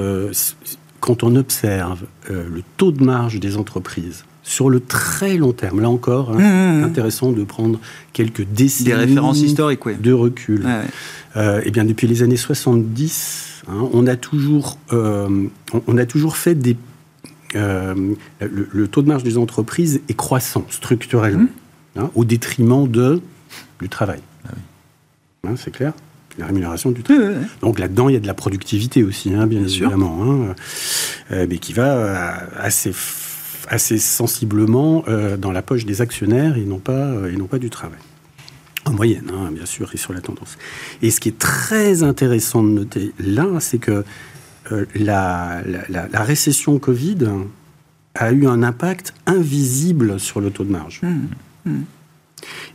quand on observe le taux de marge des entreprises, sur le très long terme, là encore, hein, mmh, mmh, mmh. intéressant de prendre quelques décennies des références historiques, de recul. eh bien, depuis les années 70, Hein. on, a toujours, euh, on, a toujours fait des. Euh, le, taux de marge des entreprises est croissant structurellement, mmh. hein, au détriment de, du travail. Ah hein, c'est clair? La rémunération du travail. Donc là-dedans, il y a de la productivité aussi, bien, évidemment, euh, mais qui va assez, assez sensiblement dans la poche des actionnaires et non pas, et non pas du travail en moyenne, hein, bien sûr, et sur la tendance. Et ce qui est très intéressant de noter là, c'est que euh, la, récession Covid a eu un impact invisible sur le taux de marge. Mmh, mmh.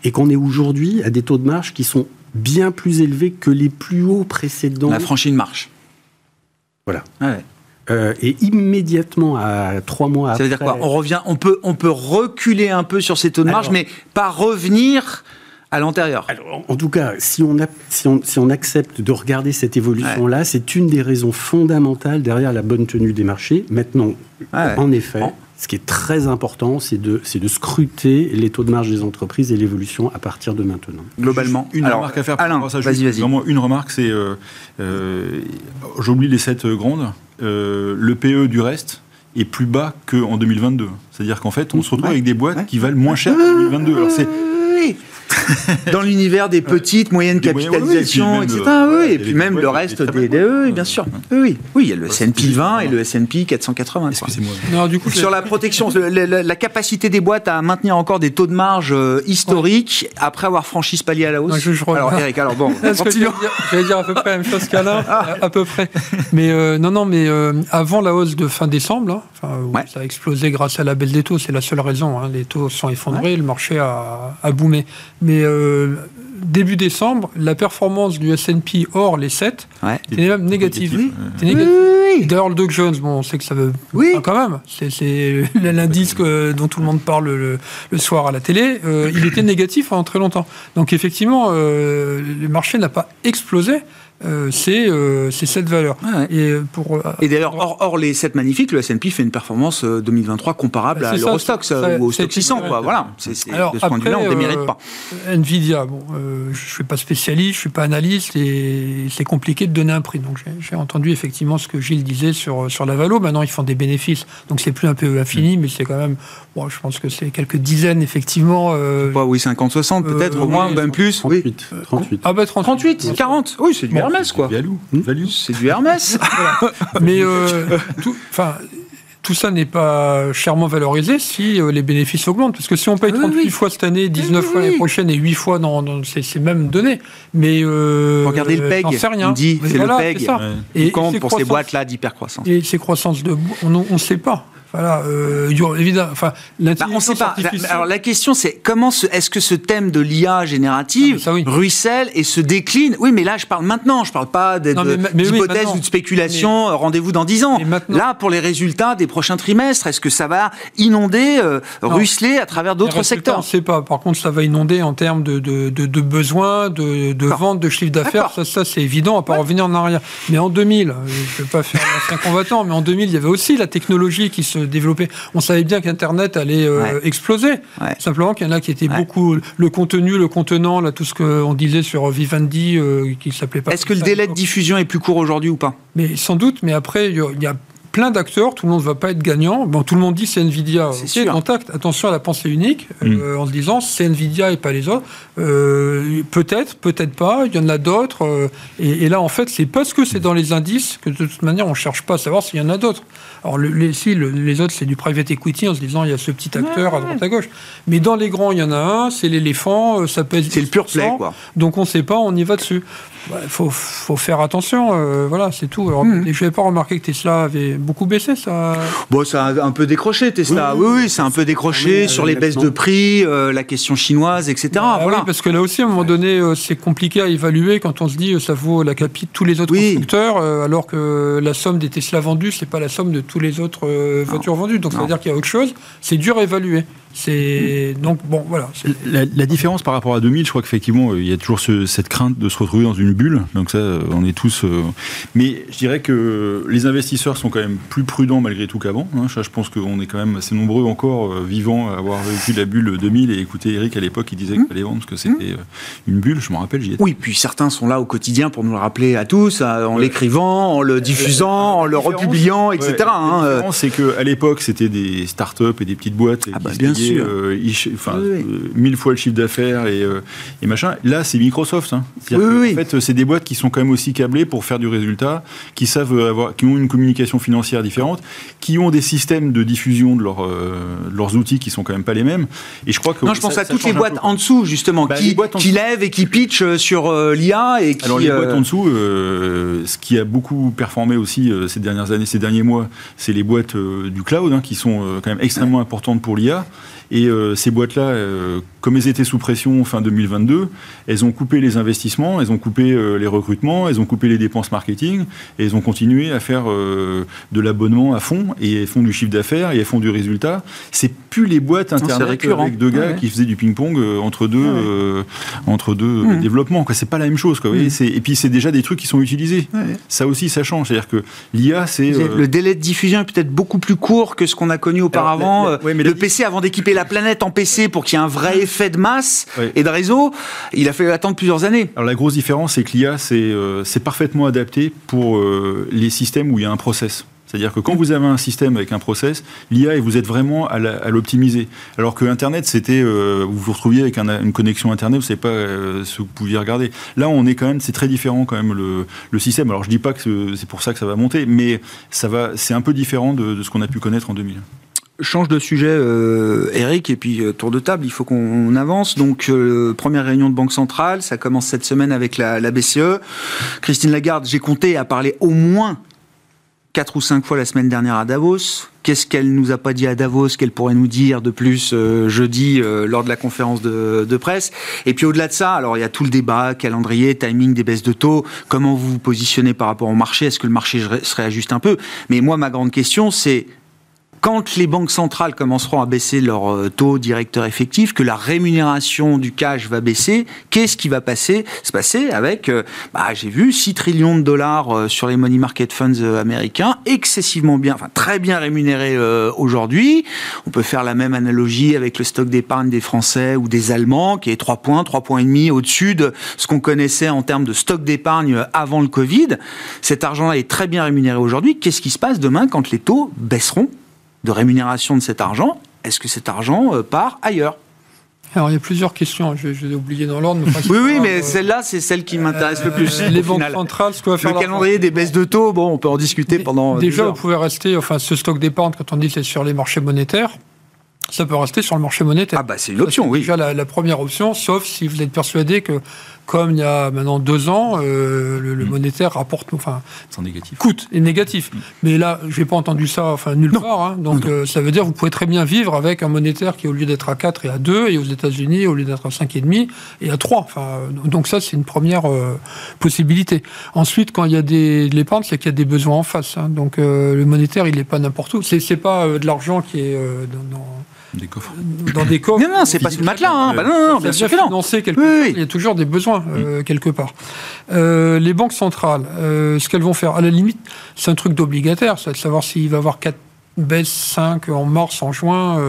Et qu'on est aujourd'hui à des taux de marge qui sont bien plus élevés que les plus hauts précédents. On a franchi une marche. Voilà. Ah euh, et immédiatement, à trois mois après... Ça veut dire quoi? On revient, on peut, on peut reculer un peu sur ces taux de marge, mais pas revenir à l'antérieur. En tout cas, si on, a, si, on, si on, accepte de regarder cette évolution-là, ouais. c'est une des raisons fondamentales derrière la bonne tenue des marchés. Maintenant, ouais. en effet, ce qui est très important, c'est de, de scruter les taux de marge des entreprises et l'évolution à partir de maintenant. Globalement, Juste une Alors, remarque à faire. Alain, ça, vas-y, vas-y. Vraiment, une remarque, c'est, euh, euh, j'oublie les sept grandes, euh, le PE du reste est plus bas qu'en 2022. C'est-à-dire qu'en fait, on se retrouve Ouais. avec des boîtes Ouais. qui valent moins cher qu'en 2022. Alors c'est. [laughs] Dans l'univers des petites, moyennes Des capitalisations, oui, et puis etc. même, euh, et puis même boîtes le reste des des, oui, bien sûr. Oui, oui. Oui, il y a le S&P c'est 20 et le S&P 480. quoi. Excusez-moi. Non, du coup, Sur la protection, la, la- la capacité des boîtes à maintenir encore des taux de marge euh, historiques après avoir franchi ce palier à la hausse. Je- je alors Eric, alors bon, [laughs] continuons. J'allais dire, à peu près la même chose qu'Alain, Ah. à, à peu près. Mais euh, non, non, mais euh, avant la hausse de fin décembre, Ouais. ça a explosé grâce à la baisse des taux, c'est la seule raison. hein, les taux sont effondrés, le marché a, a boomé. Mais euh, début décembre, la performance du S&P hors les 7 Ouais. était même négative. Négatif, Oui, négatif. oui, D'ailleurs, le Dow Jones, bon, on sait que ça veut. Oui. Enfin, quand même. C'est- [laughs] l'indice dont tout le monde parle le, le soir à la télé. euh, il était négatif pendant très longtemps. Donc, effectivement, euh, le marché n'a pas explosé. Euh, c'est euh, c'est cette valeur. Ouais, ouais. Et pour. euh, Et d'ailleurs, hors, hors les 7 magnifiques, le S&P fait une performance euh, 2023 comparable Bah, à l'Eurostox ou au Stock 600. c'est- Quoi. Voilà, c'est, de ce point de vue-là, on ne démérite euh, pas. Nvidia, bon, euh, je suis pas spécialiste, je suis pas analyste et c'est compliqué de donner un prix. Donc j'ai- entendu effectivement ce que Gilles disait sur, sur la Valo. Maintenant, ils font des bénéfices, donc c'est plus un peu infini, mais c'est quand même, bon, je pense que c'est quelques dizaines effectivement. euh, Pas, oui, 50-60 peut-être, Euh, au moins, oui, même plus. Oui. 38. 38. ah bah 38. 38, 40, oui, c'est du Bon, Hermès, quoi. Value. Hmm. C'est du Hermès. [laughs] Mais euh, tout, enfin, tout ça n'est pas chèrement valorisé si euh, les bénéfices augmentent. Parce que si on paye Oui, 38 oui. fois cette année, 19 Oui, fois l'année prochaine et 8 fois dans, dans ces, ces mêmes données, mais euh, Regardez le PEG, sais rien. il dit, c'est voilà, le PEG. ça. Ouais. Et, ces pour ces croissances- boîtes-là d'hypercroissance. Et ces croissances de on ne sait pas. Voilà, euh, évidemment, enfin, Bah, on sait pas. Alors la question c'est comment ce- est-ce que ce thème de l'IA générative Ah, ça, oui. ruisselle et se décline? Oui, mais là je parle maintenant, je parle pas oui, d'hypothèses maintenant. ou de spéculations. euh, Rendez-vous dans 10 ans. Là pour les résultats des prochains trimestres, est-ce que ça va inonder, euh, ruisseler à travers d'autres secteurs? On ne sait pas. Par contre, ça va inonder en termes de, de, de, de besoins, de, de D'accord. vente, de chiffre d'affaires. Ça, ça c'est évident, à pas revenir en arrière. Mais en 2000, euh, je ne vais pas faire l'ancien combattant, mais en 2000, il y avait aussi la technologie qui se développait. On savait bien qu'Internet allait euh, Ouais. exploser. Ouais. Simplement qu'il y en a qui étaient Ouais. beaucoup. Le contenu, le contenant, là, tout ce qu'on disait sur Vivendi, euh, qui s'appelait pas. Est-ce que le délai de diffusion est plus court aujourd'hui ou pas? Mais sans doute, mais après, il y a plein d'acteurs, tout le monde ne va pas être gagnant. Bon, tout le monde dit c'est Nvidia. C'est Ok, sûr. Contact, attention à la pensée unique, Mm. euh, en se disant c'est Nvidia et pas les autres. Euh, peut-être, peut-être pas, il y en a d'autres. euh, et, et là, en fait, c'est parce que c'est dans les indices que de toute manière, on ne cherche pas à savoir s'il y en a d'autres. Alors, le- les, si, le- les autres, c'est du private equity en se disant il y a ce petit acteur à droite à gauche. Mais dans les grands, il y en a un, c'est l'éléphant, euh, ça pèse. C'est le pur play 10%, quoi. donc on ne sait pas, on y va dessus. Il faut, faut faire attention, euh, voilà, c'est tout. Alors, et Je n'avais pas remarqué que Tesla avait beaucoup baissé, ça. Bon, ça a un peu décroché Tesla. Oui, Oui, oui, c'est un peu décroché mais, sur euh, les baisses de prix, euh, la question chinoise, etc. Ah voilà. oui, parce que là aussi, à un moment donné, euh, c'est compliqué à évaluer quand on se dit euh, ça vaut la capi de tous les autres Oui. constructeurs, euh, alors que la somme des Tesla vendus, c'est pas la somme de tous les autres euh, voitures vendues. Donc ça veut dire qu'il y a autre chose. C'est dur à évaluer. C'est donc bon, voilà. La, la différence par rapport à 2000, je crois qu'effectivement, euh, il y a toujours ce- cette crainte de se retrouver dans une bulle. Donc ça, euh, on est tous. euh, Mais je dirais que les investisseurs sont quand même plus prudents malgré tout qu'avant. hein. Je pense qu'on est quand même assez nombreux encore euh, vivants à avoir vécu la bulle 2000 et écouter Eric à l'époque, il disait qu'il fallait vendre parce que c'était euh, une bulle. Je me rappelle, j'y étais. Oui, puis certains sont là au quotidien pour nous le rappeler à tous, à- en l'écrivant, en le diffusant, en le republiant, etc. Ouais, hein, la différence, c'est qu'à l'époque, c'était des start-up et des petites boîtes Ah bah, bien sûr. euh, enfin, Oui, oui. euh, mille fois le chiffre d'affaires et, euh, et machin. Là, c'est Microsoft. Hein. Oui, que, En fait, c'est des boîtes qui sont quand même aussi câblées pour faire du résultat, qui savent avoir, qui ont une communication financière différente, qui ont des systèmes de diffusion de, leurs, de leurs outils qui sont quand même pas les mêmes. Et je crois que Non, je pense ça- à toutes les change un boîtes peu. en dessous, justement, Bah, qui, les en qui dessous. lèvent et qui pitchent sur euh, l'IA et qui. Alors les boîtes en dessous, euh, ce qui a beaucoup performé aussi ces dernières années, ces derniers mois, c'est les boîtes du cloud hein, qui sont quand même extrêmement importantes pour l'IA. Et euh, ces boîtes-là, euh, comme elles étaient sous pression fin 2022, elles ont coupé les investissements, elles ont coupé euh, les recrutements, elles ont coupé les dépenses marketing, et elles ont continué à faire de l'abonnement à fond, et elles font du chiffre d'affaires, et elles font du résultat. C'est plus les boîtes internet avec deux gars qui faisaient du ping-pong entre deux, entre deux mmh. développements. C'est pas la même chose. Quoi. Mmh. Et puis c'est déjà des trucs qui sont utilisés. Ça aussi, ça change. C'est-à-dire que l'IA, c'est... Le délai de diffusion est peut-être beaucoup plus court que ce qu'on a connu auparavant. le PC, avant d'équiper la planète en PC pour qu'il y ait un vrai effet de masse et de réseau, il a fallu attendre plusieurs années. Alors la grosse différence, c'est que l'IA, c'est euh, parfaitement adapté pour euh, les systèmes où il y a un process. C'est-à-dire que quand vous avez un système avec un process, l'IA, et vous êtes vraiment à l'optimiser. Alors que Internet, c'était, euh, vous vous retrouviez avec une connexion Internet, vous ne savez pas ce que vous pouviez regarder. Là, on est quand même, c'est très différent quand même le, système. Alors je dis pas que c'est pour ça que ça va monter, mais ça va, c'est un peu différent de, de ce qu'on a pu connaître en 2000 change de sujet, euh, Eric, et puis euh, tour de table, il faut qu'on avance. Donc, euh, première réunion de Banque Centrale, ça commence cette semaine avec la, BCE. Christine Lagarde, j'ai compté, a parlé au moins quatre ou cinq fois la semaine dernière à Davos. Qu'est-ce qu'elle nous a pas dit à Davos qu'elle pourrait nous dire de plus euh, jeudi lors de la conférence de, de presse? Et puis au-delà de ça, alors il y a tout le débat, calendrier, timing des baisses de taux, comment vous vous positionnez par rapport au marché? Est-ce que le marché se réajuste un peu? Mais moi, ma grande question, c'est quand les banques centrales commenceront à baisser leur euh, taux directeur effectif, que la rémunération du cash va baisser, qu'est-ce qui va passer, se passer avec, euh, bah, j'ai vu, 6 trillions de dollars euh, sur les money market funds américains, excessivement bien, enfin très bien rémunérés aujourd'hui. On peut faire la même analogie avec le stock d'épargne des Français ou des Allemands, qui est 3 points, 3 points et demi au-dessus de ce qu'on connaissait en termes de stock d'épargne avant le Covid. Cet argent-là est très bien rémunéré aujourd'hui. Qu'est-ce qui se passe demain quand les taux baisseront? De rémunération de cet argent, est-ce que cet argent euh, part ailleurs alors, il y a plusieurs questions, je, vais oublier dans l'ordre. oui, oui, mais celle-là, c'est celle qui m'intéresse le plus. les banques centrales, ce qu'on va faire. Le calendrier des baisses de taux, bon, on peut en discuter pendant. Déjà, vous pouvez rester, enfin, ce stock d'épargne, quand on dit que c'est sur les marchés monétaires, ça peut rester sur le marché monétaire. Ah bah c'est une option, oui. Déjà la, la, première option, sauf si vous êtes persuadé que comme il y a maintenant deux ans, euh, le, mm. monétaire rapporte, enfin, négatif. coûte, est négatif. Mm. Mais là, je n'ai pas entendu ça, enfin, nulle part. Hein. donc, euh, ça veut dire que vous pouvez très bien vivre avec un monétaire qui, au lieu d'être à 4 et à 2, et aux États-Unis, au lieu d'être à 5,5 et à 3. Enfin, donc ça, c'est une première euh, possibilité. Ensuite, quand il y a des, de l'épargne, c'est qu'il y a des besoins en face. Hein. donc, le monétaire, il n'est pas n'importe où. C'est, c'est pas de l'argent qui est dans des coffres. Dans des coffres. Non, non, c'est pas le matelas. Hein. Bah non, non, bien sûr que non. quelque Il y a toujours des besoins euh, quelque part. Euh, les banques centrales, euh, ce qu'elles vont faire, à la limite, c'est un truc d'obligataire, c'est de savoir s'il va y avoir 4 baisses, 5 en mars, en juin,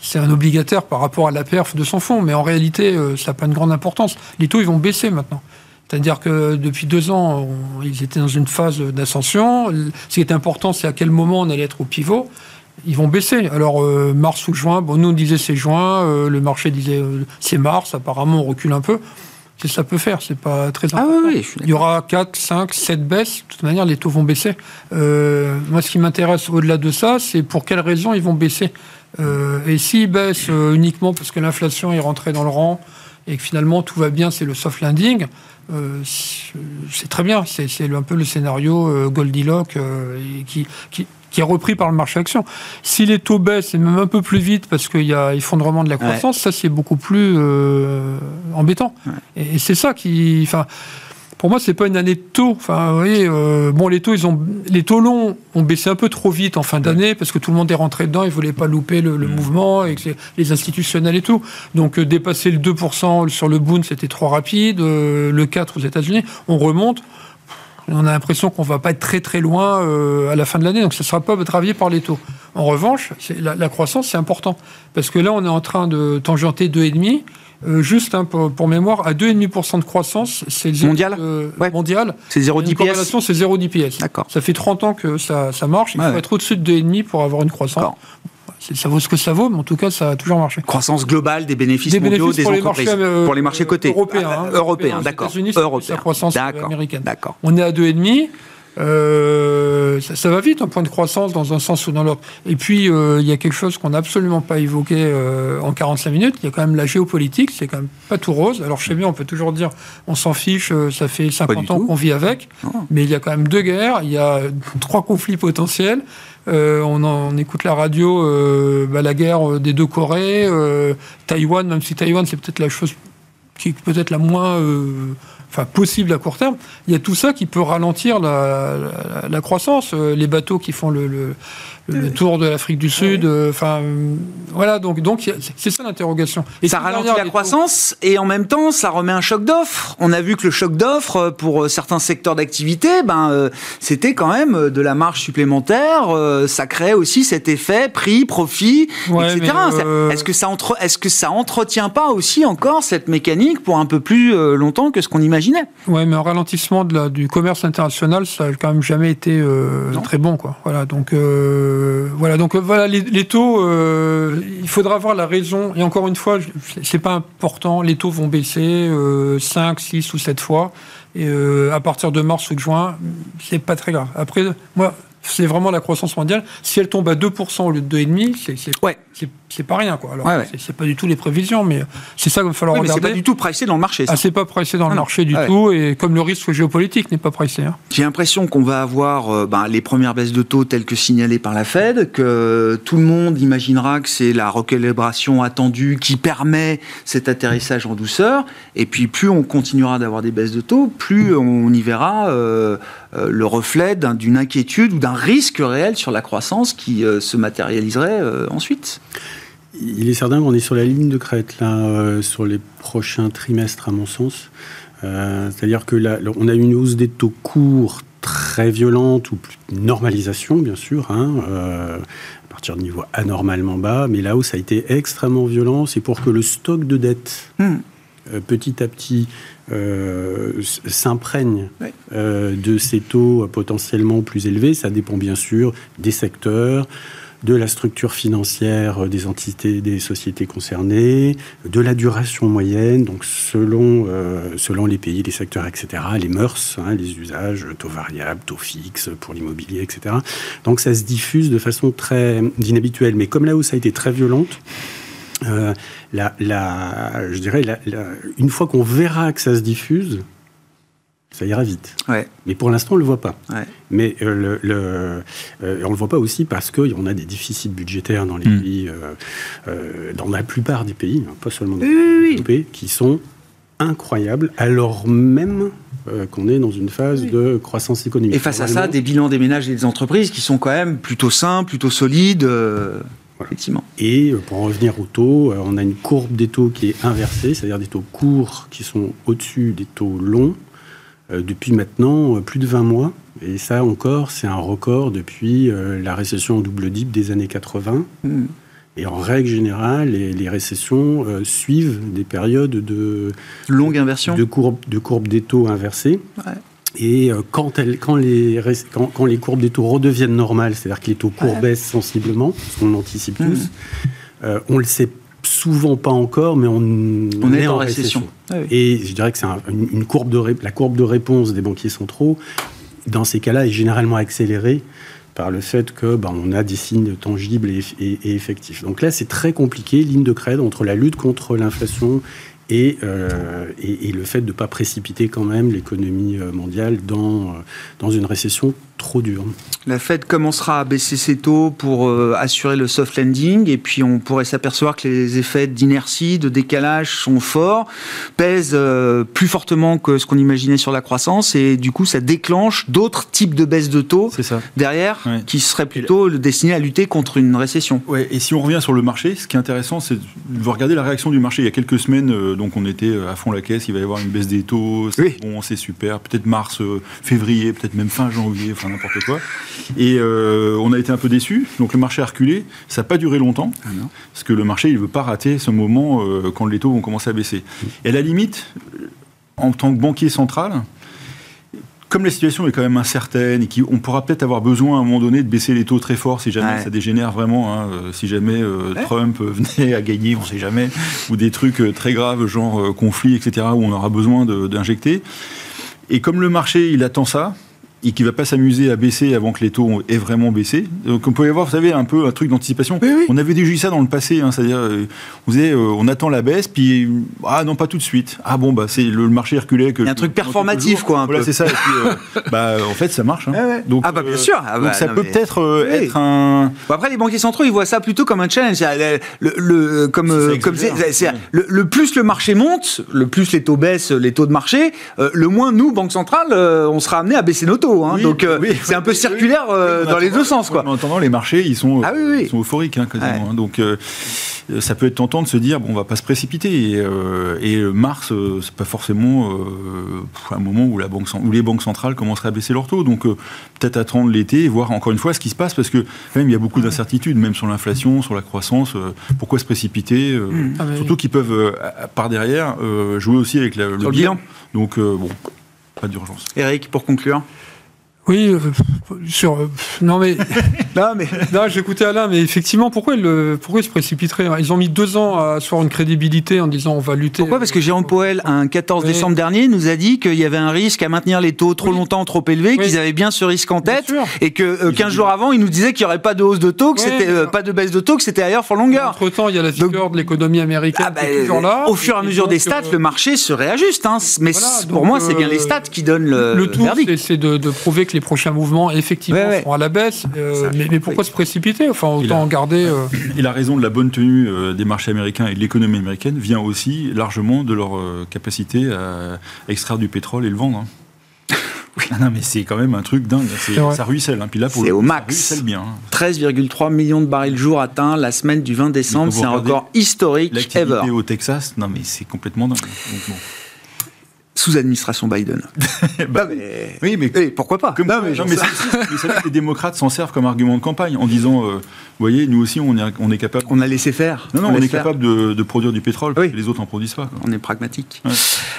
c'est un obligataire par rapport à la perf de son fonds. Mais en réalité, ça n'a pas une grande importance. Les taux, ils vont baisser maintenant. C'est-à-dire que depuis deux ans, ils étaient dans une phase d'ascension. Ce qui est important, c'est à quel moment on allait être au pivot ils vont baisser. Alors, euh, mars ou juin, bon, nous on disait c'est juin, euh, le marché disait euh, c'est mars, apparemment on recule un peu. Ça peut faire, c'est pas très ah important. Il y aura 4, 5, 7 baisses. De toute manière, les taux vont baisser. moi, ce qui m'intéresse au-delà de ça, c'est pour quelles raisons ils vont baisser. et s'ils baissent uniquement parce que l'inflation est rentrée dans le rang et que finalement tout va bien, c'est le soft landing, c'est très bien. C'est un peu le scénario Goldilocks qui, qui, qui est repris par le marché action. Si les taux baissent, et même un peu plus vite parce qu'il y a effondrement de la croissance, ça c'est beaucoup plus euh, embêtant. Et, c'est ça qui, enfin, pour moi c'est pas une année de taux. Enfin, vous voyez, euh, bon les taux ils ont, les taux longs ont baissé un peu trop vite en fin d'année parce que tout le monde est rentré dedans, ils voulaient pas louper le, mouvement et les institutionnels et tout. Donc euh, dépasser le 2% sur le Bund c'était trop rapide, le 4 aux États-Unis, on remonte on a l'impression qu'on va pas être très très loin euh, à la fin de l'année, donc ça ne sera pas travié par les taux. En revanche, la, la, croissance, c'est important, parce que là, on est en train de tangenter 2,5. Euh, juste hein, pour, mémoire, à 2,5% de croissance, c'est mondial. Euh, mondial. C'est 0 DPS. c'est 0 DPS. D'accord. Ça fait 30 ans que ça, ça marche. Il faut être au-dessus de 2,5 pour avoir une croissance ça vaut ce que ça vaut, mais en tout cas, ça a toujours marché. Croissance globale des bénéfices des mondiaux des entreprises euh, pour les marchés cotés européens. Hein. européens, d'accord. Européens, croissance américaine. D'accord. On est à 2,5. Euh, ça, va vite, un point de croissance dans un sens ou dans l'autre. Et puis, euh, il y a quelque chose qu'on n'a absolument pas évoqué euh, en 45 minutes. Il y a quand même la géopolitique, c'est quand même pas tout rose. Alors, je sais bien, on peut toujours dire, on s'en fiche, ça fait 50 ans qu'on vit avec. Mais il y a quand même deux guerres, il y a trois conflits potentiels. On, on, écoute la radio, bah, la guerre des deux Corées, Taïwan, même si Taïwan, c'est peut-être la chose qui est peut-être la moins enfin, possible à court terme, il y a tout ça qui peut ralentir la, croissance. Euh, les bateaux qui font le tour de l'Afrique du Sud. Euh, enfin, voilà, donc donc c'est ça l'interrogation. Et ça ralentit la croissance et en même temps, ça remet un choc d'offres. On a vu que le choc d'offres euh, pour euh, certains secteurs d'activité, ben c'était quand même de la marge supplémentaire. ça crée aussi cet effet prix, profit, etc. Est-ce que ça entre, est-ce que ça entretient pas aussi encore cette mécanique pour un peu plus longtemps que ce qu'on imaginait? Ouais, mais un ralentissement de la, du commerce international, ça a quand même jamais été très bon, quoi. Voilà, donc. Euh, voilà, donc euh, voilà, les, taux, euh, il faudra voir la raison. Et encore une fois, c'est pas important, les taux vont baisser 5, 6 ou 7 fois. Et à partir de mars ou de juin, c'est pas très grave. Après, moi, c'est vraiment la croissance mondiale. Si elle tombe à 2% au lieu de 2,5%, c'est c'est ouais. pas rien. Quoi. Alors, c'est pas du tout les prévisions, mais c'est ça qu'il va falloir regarder. c'est pas du tout pricé dans le marché. Ah, c'est pas pricé dans le marché du tout, et comme le risque géopolitique n'est pas pricé. Hein. J'ai l'impression qu'on va avoir euh, ben, les premières baisses de taux telles que signalées par la Fed, que tout le monde imaginera que c'est la recalibration attendue qui permet cet atterrissage en douceur, et puis plus on continuera d'avoir des baisses de taux, plus on y verra euh, euh, le reflet d'une inquiétude ou d'un risque réel sur la croissance qui euh, se matérialiserait euh, ensuite. Il est certain qu'on est sur la ligne de crête là sur les prochains trimestres à mon sens. C'est-à-dire que là, on a une hausse des taux courts très violente ou plus normalisation bien sûr. Hein, à partir de niveau anormalement bas, mais là où ça a été extrêmement violent, c'est pour que le stock de dette hmm. petit à petit euh, s'imprègne euh, de ces taux potentiellement plus élevés. Ça dépend bien sûr des secteurs, de la structure financière des entités, des sociétés concernées, de la duration moyenne, donc selon, euh, selon les pays, les secteurs, etc., les mœurs, hein, les usages, taux variables, taux fixes pour l'immobilier, etc. Donc ça se diffuse de façon très inhabituelle. Mais comme là où ça a été très violente, euh, la, la, je dirais, une fois qu'on verra que ça se diffuse, ça ira vite. Ouais. Mais pour l'instant, on ne le voit pas. Mais euh, le, euh, on ne le voit pas aussi parce qu'on a des déficits budgétaires dans les hmm. pays, dans la plupart des pays, hein, pas seulement dans les pays, qui sont incroyables, alors même qu'on est dans une phase de croissance économique. Et face à ça, des bilans des ménages et des entreprises qui sont quand même plutôt sains, plutôt solides. Effectivement. Et euh, pour en revenir aux taux, euh, on a une courbe des taux qui est inversée, c'est-à-dire des taux courts qui sont au-dessus des taux longs euh, depuis maintenant plus de 20 mois. Et ça encore, c'est un record depuis la récession en double dip des années 80. Hmm. Et en règle générale, les, récessions suivent des périodes de longue inversion, de courbe, de courbe des taux inversées. Ouais. Et euh, quand, quand, les, quand, les courbes des taux redeviennent normales, c'est-à-dire que les taux courts baissent sensiblement, ce qu'on anticipe tous, mmh. euh, on le sait souvent pas encore, mais on, on, est, en récession. Ah Et je dirais que c'est une, courbe de la courbe de réponse des banquiers centraux, dans ces cas-là, est généralement accélérée par le fait que ben, on a des signes tangibles et, et effectifs. Donc là, c'est très compliqué, ligne de crête entre la lutte contre l'inflation euh, et, le fait de ne pas précipiter quand même l'économie euh, mondiale euh, dans une récession trop dur. La Fed commencera à baisser ses taux pour euh, assurer le soft landing et puis on pourrait s'apercevoir que les effets d'inertie, de décalage sont forts, pèsent euh, plus fortement que ce qu'on imaginait sur la croissance et du coup ça déclenche d'autres types de baisses de taux derrière qui seraient plutôt destinés à lutter contre une récession. Ouais, et si on revient sur le marché, ce qui est intéressant c'est de regarder la réaction du marché. Il y a quelques semaines, euh, donc on était à fond la caisse, il va y avoir une baisse des taux, c'est bon, c'est super, peut-être mars, février, peut-être même fin janvier, enfin n'importe quoi. Et euh, on a été un peu déçus. Donc le marché a reculé. Ça n'a pas duré longtemps. Ah parce que le marché, il ne veut pas rater ce moment euh, quand les taux vont commencer à baisser. Et à la limite, en tant que banquier central, comme la situation est quand même incertaine et qu'on pourra peut-être avoir besoin à un moment donné de baisser les taux très fort si jamais ça dégénère vraiment, hein, euh, si jamais Trump [laughs] venait à gagner, on ne sait jamais, ou des trucs très graves, genre conflit, etc., où on aura besoin d'injecter. Et comme le marché, il attend ça, et qui va pas s'amuser à baisser avant que les taux aient vraiment baissé. Donc on peut y avoir, vous savez, un peu un truc d'anticipation. On avait déjà eu ça dans le passé, hein, c'est-à-dire on disait on attend la baisse, puis ah non pas tout de suite. Ah bon bah c'est le, marché reculait que. Il y a un truc performatif quoi. Un voilà c'est ça. Et puis, [laughs] bah en fait ça marche. Hein. Donc, ah bah bien sûr. Ah, donc bah, ça peut peut-être être un. après les banquiers centraux ils voient ça plutôt comme un challenge. Le, le comme comme c'est le, plus le marché monte, le plus les taux baissent, les taux de marché, le moins nous banque centrale on sera amené à baisser nos taux. Hein. donc c'est un peu circulaire dans les deux sens quoi. En attendant les marchés ils sont, ah ils sont euphoriques hein, quasiment. Hein. donc ça peut être tentant de se dire bon on va pas se précipiter et, et mars c'est pas forcément un moment où la banque où les banques centrales commenceraient à baisser leurs taux. Donc peut-être attendre l'été et voir encore une fois ce qui se passe parce que quand même il y a beaucoup d'incertitudes même sur l'inflation, sur la croissance. pourquoi se précipiter mmh. ah, Surtout qu'ils peuvent par derrière jouer aussi avec le, bilan. Donc bon pas d'urgence. Eric, pour conclure oui, euh, sur euh, non mais [laughs] non mais [laughs] non j'écoutais Alain mais effectivement pourquoi ils pourquoi ils se précipiteraient ils ont mis deux ans à asseoir une crédibilité en disant on va lutter pourquoi? Parce que Jérôme Poel un 14 décembre dernier nous a dit qu'il y avait un risque à maintenir les taux trop longtemps trop élevés qu'ils avaient bien ce risque en tête et que 15 euh, jours avant il nous disait qu'il n'y aurait pas de hausse de taux que c'était pas de baisse de taux que c'était ailleurs for longueur. Entre temps il y a la vigueur de l'économie américaine ah bah, qui est toujours là au fur et à mesure des stats le marché se réajuste hein, mais pour moi c'est bien les stats qui donnent le, le tout c'est de, de prouver que les prochains mouvements, effectivement, seront à la baisse. Euh, mais, pourquoi se précipiter Enfin, autant garder. Euh, [clears throat] et la raison de la bonne tenue euh, des marchés américains et de l'économie américaine vient aussi largement de leur capacité à extraire du pétrole et le vendre. Hein. [laughs] Ah non, mais c'est quand même un truc dingue. Ça ruisselle. Hein. Puis là, pour le au max. Ça ruisselle bien. 13,3 hein. millions de barils jour atteints la semaine du 20 décembre. C'est un record historique ever. au Texas, non, mais c'est complètement dingue. Donc, bon sous administration Biden. [laughs] bah, Oui, mais pourquoi pas? non, mais, les démocrates s'en servent comme argument de campagne en disant, euh, vous voyez, nous aussi, on est, on est capable. On a laissé faire. Non, non, on, est capable de, produire du pétrole. Les autres en produisent pas. On est pragmatique.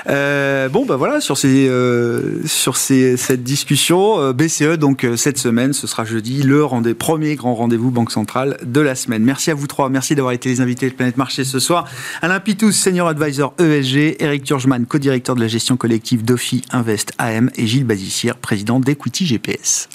Euh, bon, bah voilà, sur ces, euh, sur ces, cette discussion, BCE, donc cette semaine, ce sera jeudi, le rendez premier grand rendez-vous Banque centrale de la semaine. Merci à vous trois. Merci d'avoir été les invités de Planète Marché ce soir. Alain Pitous, senior advisor ESG, Eric Turgeman, co-directeur de la gestion collective Dofi Invest AM et Gilles Bazissière, président d'Equity GPS.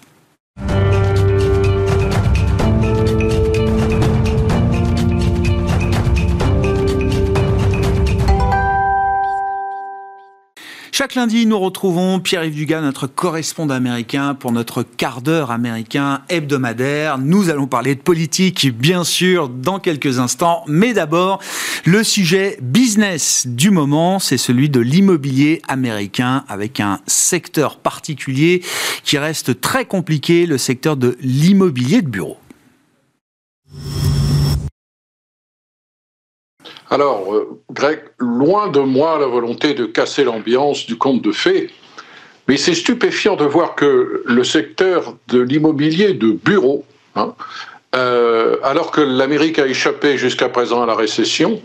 Chaque lundi, nous retrouvons Pierre-Yves Dugas, notre correspondant américain, pour notre quart d'heure américain hebdomadaire. Nous allons parler de politique, bien sûr, dans quelques instants. Mais d'abord, le sujet business du moment, c'est celui de l'immobilier américain, avec un secteur particulier qui reste très compliqué, le secteur de l'immobilier de bureau. Alors, euh, Greg, loin de moi la volonté de casser l'ambiance du conte de fées, mais c'est stupéfiant de voir que le secteur de l'immobilier de bureau, hein, euh, alors que l'Amérique a échappé jusqu'à présent à la récession,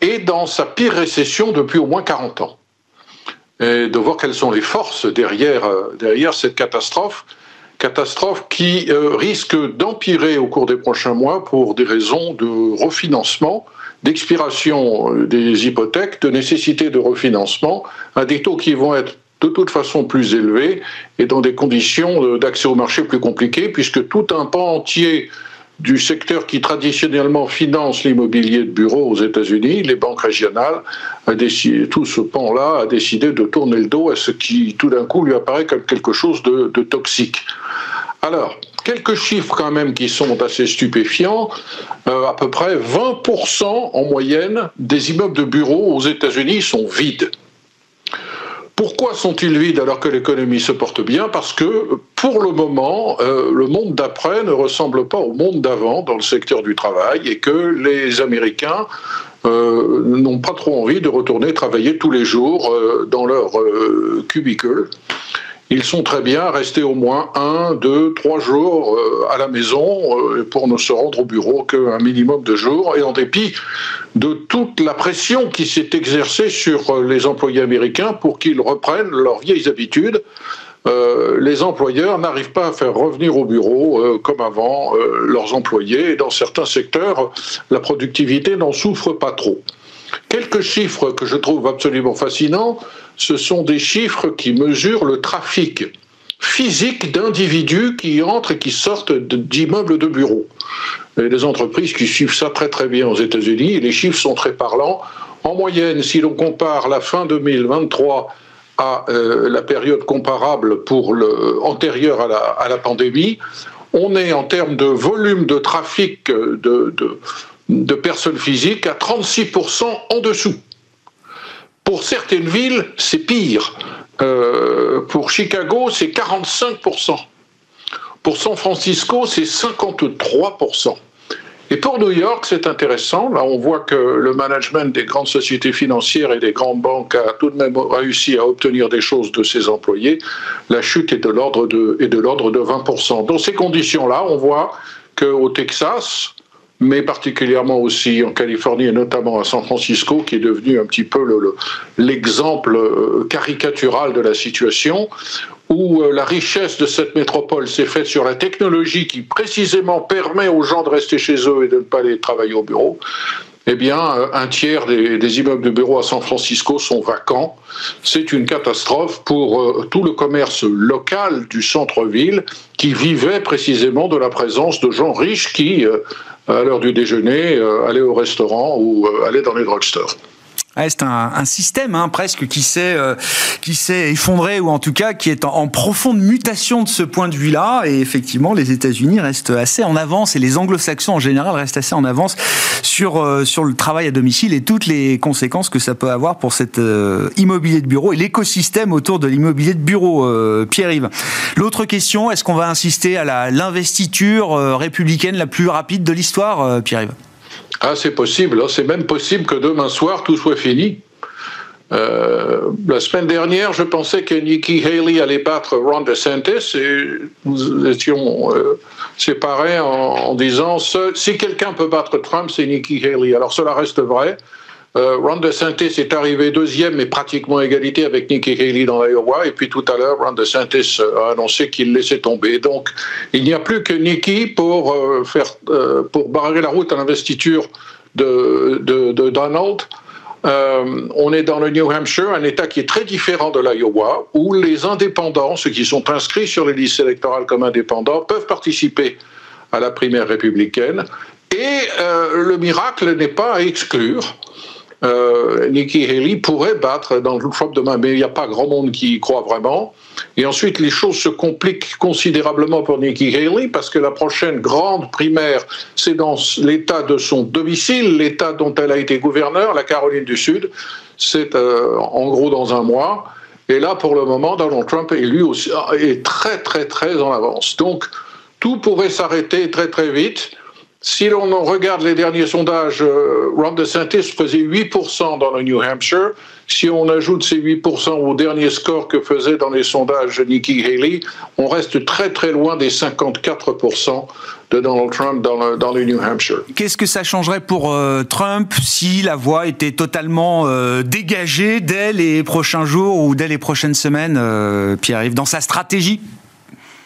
est dans sa pire récession depuis au moins 40 ans. Et de voir quelles sont les forces derrière, euh, derrière cette catastrophe, catastrophe qui risque d'empirer au cours des prochains mois pour des raisons de refinancement d'expiration des hypothèques, de nécessité de refinancement à des taux qui vont être de toute façon plus élevés et dans des conditions d'accès au marché plus compliquées, puisque tout un pan entier du secteur qui traditionnellement finance l'immobilier de bureau aux États-Unis, les banques régionales, tout ce pan-là a décidé de tourner le dos à ce qui tout d'un coup lui apparaît comme quelque chose de, de toxique. Alors, quelques chiffres quand même qui sont assez stupéfiants. Euh, à peu près 20% en moyenne des immeubles de bureaux aux États-Unis sont vides. Pourquoi sont-ils vides alors que l'économie se porte bien? Parce que pour le moment, euh, le monde d'après ne ressemble pas au monde d'avant dans le secteur du travail et que les Américains euh, n'ont pas trop envie de retourner travailler tous les jours dans leur cubicule ils sont très bien restés au moins un, deux, trois jours euh, à la maison euh, pour ne se rendre au bureau qu'un minimum de jours, et en dépit de toute la pression qui s'est exercée sur euh, les employés américains pour qu'ils reprennent leurs vieilles habitudes. les employeurs n'arrivent pas à faire revenir au bureau comme avant leurs employés, et dans certains secteurs, la productivité n'en souffre pas trop. Quelques chiffres que je trouve absolument fascinants ce sont des chiffres qui mesurent le trafic. physique d'individus qui entrent et qui sortent d'immeubles de bureaux. A des entreprises qui suivent ça très très bien aux États-Unis et les chiffres sont très parlants. En moyenne, si l'on compare la fin 2023 à euh, la période comparable pour antérieure à la, pandémie, on est en termes de volume de trafic de, de, de personnes physiques à 36% en dessous. Pour certaines villes, c'est pire. Euh, pour Chicago, c'est 45%. Pour San Francisco, c'est 53%. Et pour New York, c'est intéressant. Là, on voit que le management des grandes sociétés financières et des grandes banques a tout de même réussi à obtenir des choses de ses employés. La chute est de l'ordre de, est de l'ordre de 20%. Dans ces conditions-là, on voit qu'au Texas, mais particulièrement aussi en Californie et notamment à San Francisco, qui est devenu un petit peu l'exemple le, caricatural de la situation, où euh, la richesse de cette métropole s'est faite sur la technologie qui précisément permet aux gens de rester chez eux et de ne pas aller travailler au bureau, eh bien, euh, un tiers des, immeubles de bureaux à San Francisco sont vacants. C'est une catastrophe pour euh, tout le commerce local du centre-ville qui vivait précisément de la présence de gens riches qui, à l'heure du déjeuner, allaient au restaurant ou allaient dans les drugstores c'est un, un, système hein, presque qui s'est euh, qui s'est effondré ou en tout cas qui est en, profonde mutation de ce point de vue-là. Et effectivement, les États-Unis restent assez en avance et les Anglo-Saxons en général restent assez en avance sur euh, sur le travail à domicile et toutes les conséquences que ça peut avoir pour cet euh, immobilier de bureau et l'écosystème autour de l'immobilier de bureau. Euh, Pierre-Yves. L'autre question, est-ce qu'on va insister à l'investiture républicaine la plus rapide de l'histoire, Pierre-Yves? Ah, c'est possible. Hein. C'est même possible que demain soir, tout soit fini. Euh, la semaine dernière, je pensais que Nikki Haley allait battre Ron DeSantis et nous étions euh, séparés en, en disant si quelqu'un peut battre Trump, c'est Nikki Haley. Alors cela reste vrai. Euh, Ron DeSantis est arrivé deuxième, mais pratiquement égalité avec Nikki Haley dans l'Iowa. Et puis tout à l'heure, Ron DeSantis a annoncé qu'il laissait tomber. Donc, il n'y a plus que Nikki pour euh, euh, pour barrer la route à l'investiture de, Donald. Euh, on est dans le New Hampshire, un État qui est très différent de l'Iowa, où les indépendants, ceux qui sont inscrits sur les listes électorales comme indépendants, peuvent participer à la primaire républicaine. Et euh, le miracle n'est pas à exclure euh, Nikki Haley pourrait battre dans le Trump demain, mais il n'y a pas grand monde qui y croit vraiment. Et ensuite, les choses se compliquent considérablement pour Nikki Haley parce que la prochaine grande primaire, c'est dans l'État de son domicile, l'État dont elle a été gouverneur, la Caroline du Sud. C'est euh, en gros dans un mois. Et là, pour le moment, Donald Trump est très très très en avance. Donc, tout pourrait s'arrêter très très vite. Si l'on regarde les derniers sondages, euh, Ron DeSantis faisait 8% dans le New Hampshire. Si on ajoute ces 8% au dernier score que faisait dans les sondages Nikki Haley, on reste très très loin des 54% de Donald Trump dans le, dans le New Hampshire. Qu'est-ce que ça changerait pour euh, Trump si la voie était totalement euh, dégagée dès les prochains jours ou dès les prochaines semaines, euh, Pierre-Yves, dans sa stratégie?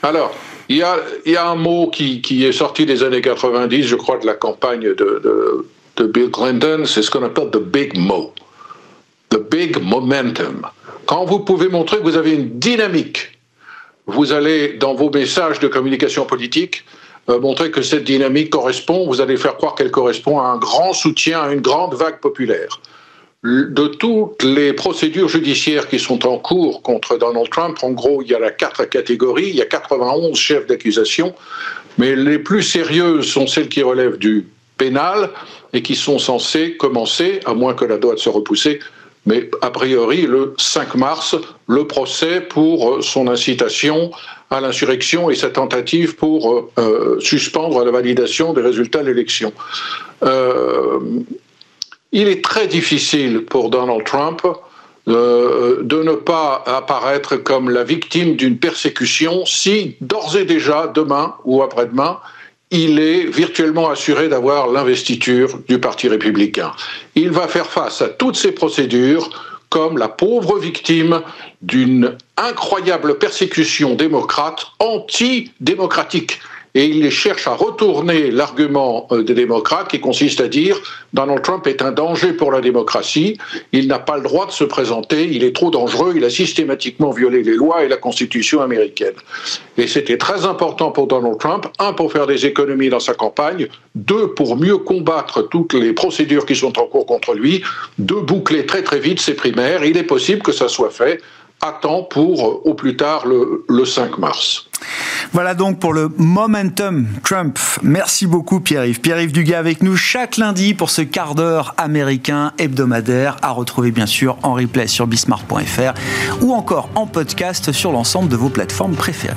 Alors, il y, a, un mot qui, est sorti des années 90, je crois, de la campagne de Bill Clinton, c'est ce qu'on appelle the big mo, the big momentum. Quand vous pouvez montrer que vous avez une dynamique, vous allez, dans vos messages de communication politique, euh, montrer que cette dynamique correspond, vous allez faire croire qu'elle correspond à un grand soutien, à une grande vague populaire de toutes les procédures judiciaires qui sont en cours contre Donald Trump, en gros, il y a la quatre catégories, il y a 91 chefs d'accusation, mais les plus sérieuses sont celles qui relèvent du pénal et qui sont censées commencer, à moins que la loi soit repoussée, mais a priori le 5 mars, le procès pour son incitation à l'insurrection et sa tentative pour euh, suspendre la validation des résultats de l'élection. Euh, il est très difficile pour Donald Trump euh, de ne pas apparaître comme la victime d'une persécution si d'ores et déjà, demain ou après-demain, il est virtuellement assuré d'avoir l'investiture du Parti républicain. Il va faire face à toutes ces procédures comme la pauvre victime d'une incroyable persécution démocrate, anti-démocratique. Et il cherche à retourner l'argument euh, des démocrates qui consiste à dire Donald Trump est un danger pour la démocratie, il n'a pas le droit de se présenter, il est trop dangereux, il a systématiquement violé les lois et la Constitution américaine. Et c'était très important pour Donald Trump, un, pour faire des économies dans sa campagne, deux, pour mieux combattre toutes les procédures qui sont en cours contre lui, de boucler très très vite ses primaires. Il est possible que ça soit fait à temps pour euh, au plus tard le, le 5 mars. Voilà donc pour le Momentum Trump. Merci beaucoup Pierre-Yves. Pierre-Yves Dugas avec nous chaque lundi pour ce quart d'heure américain hebdomadaire à retrouver bien sûr en replay sur bismart.fr ou encore en podcast sur l'ensemble de vos plateformes préférées.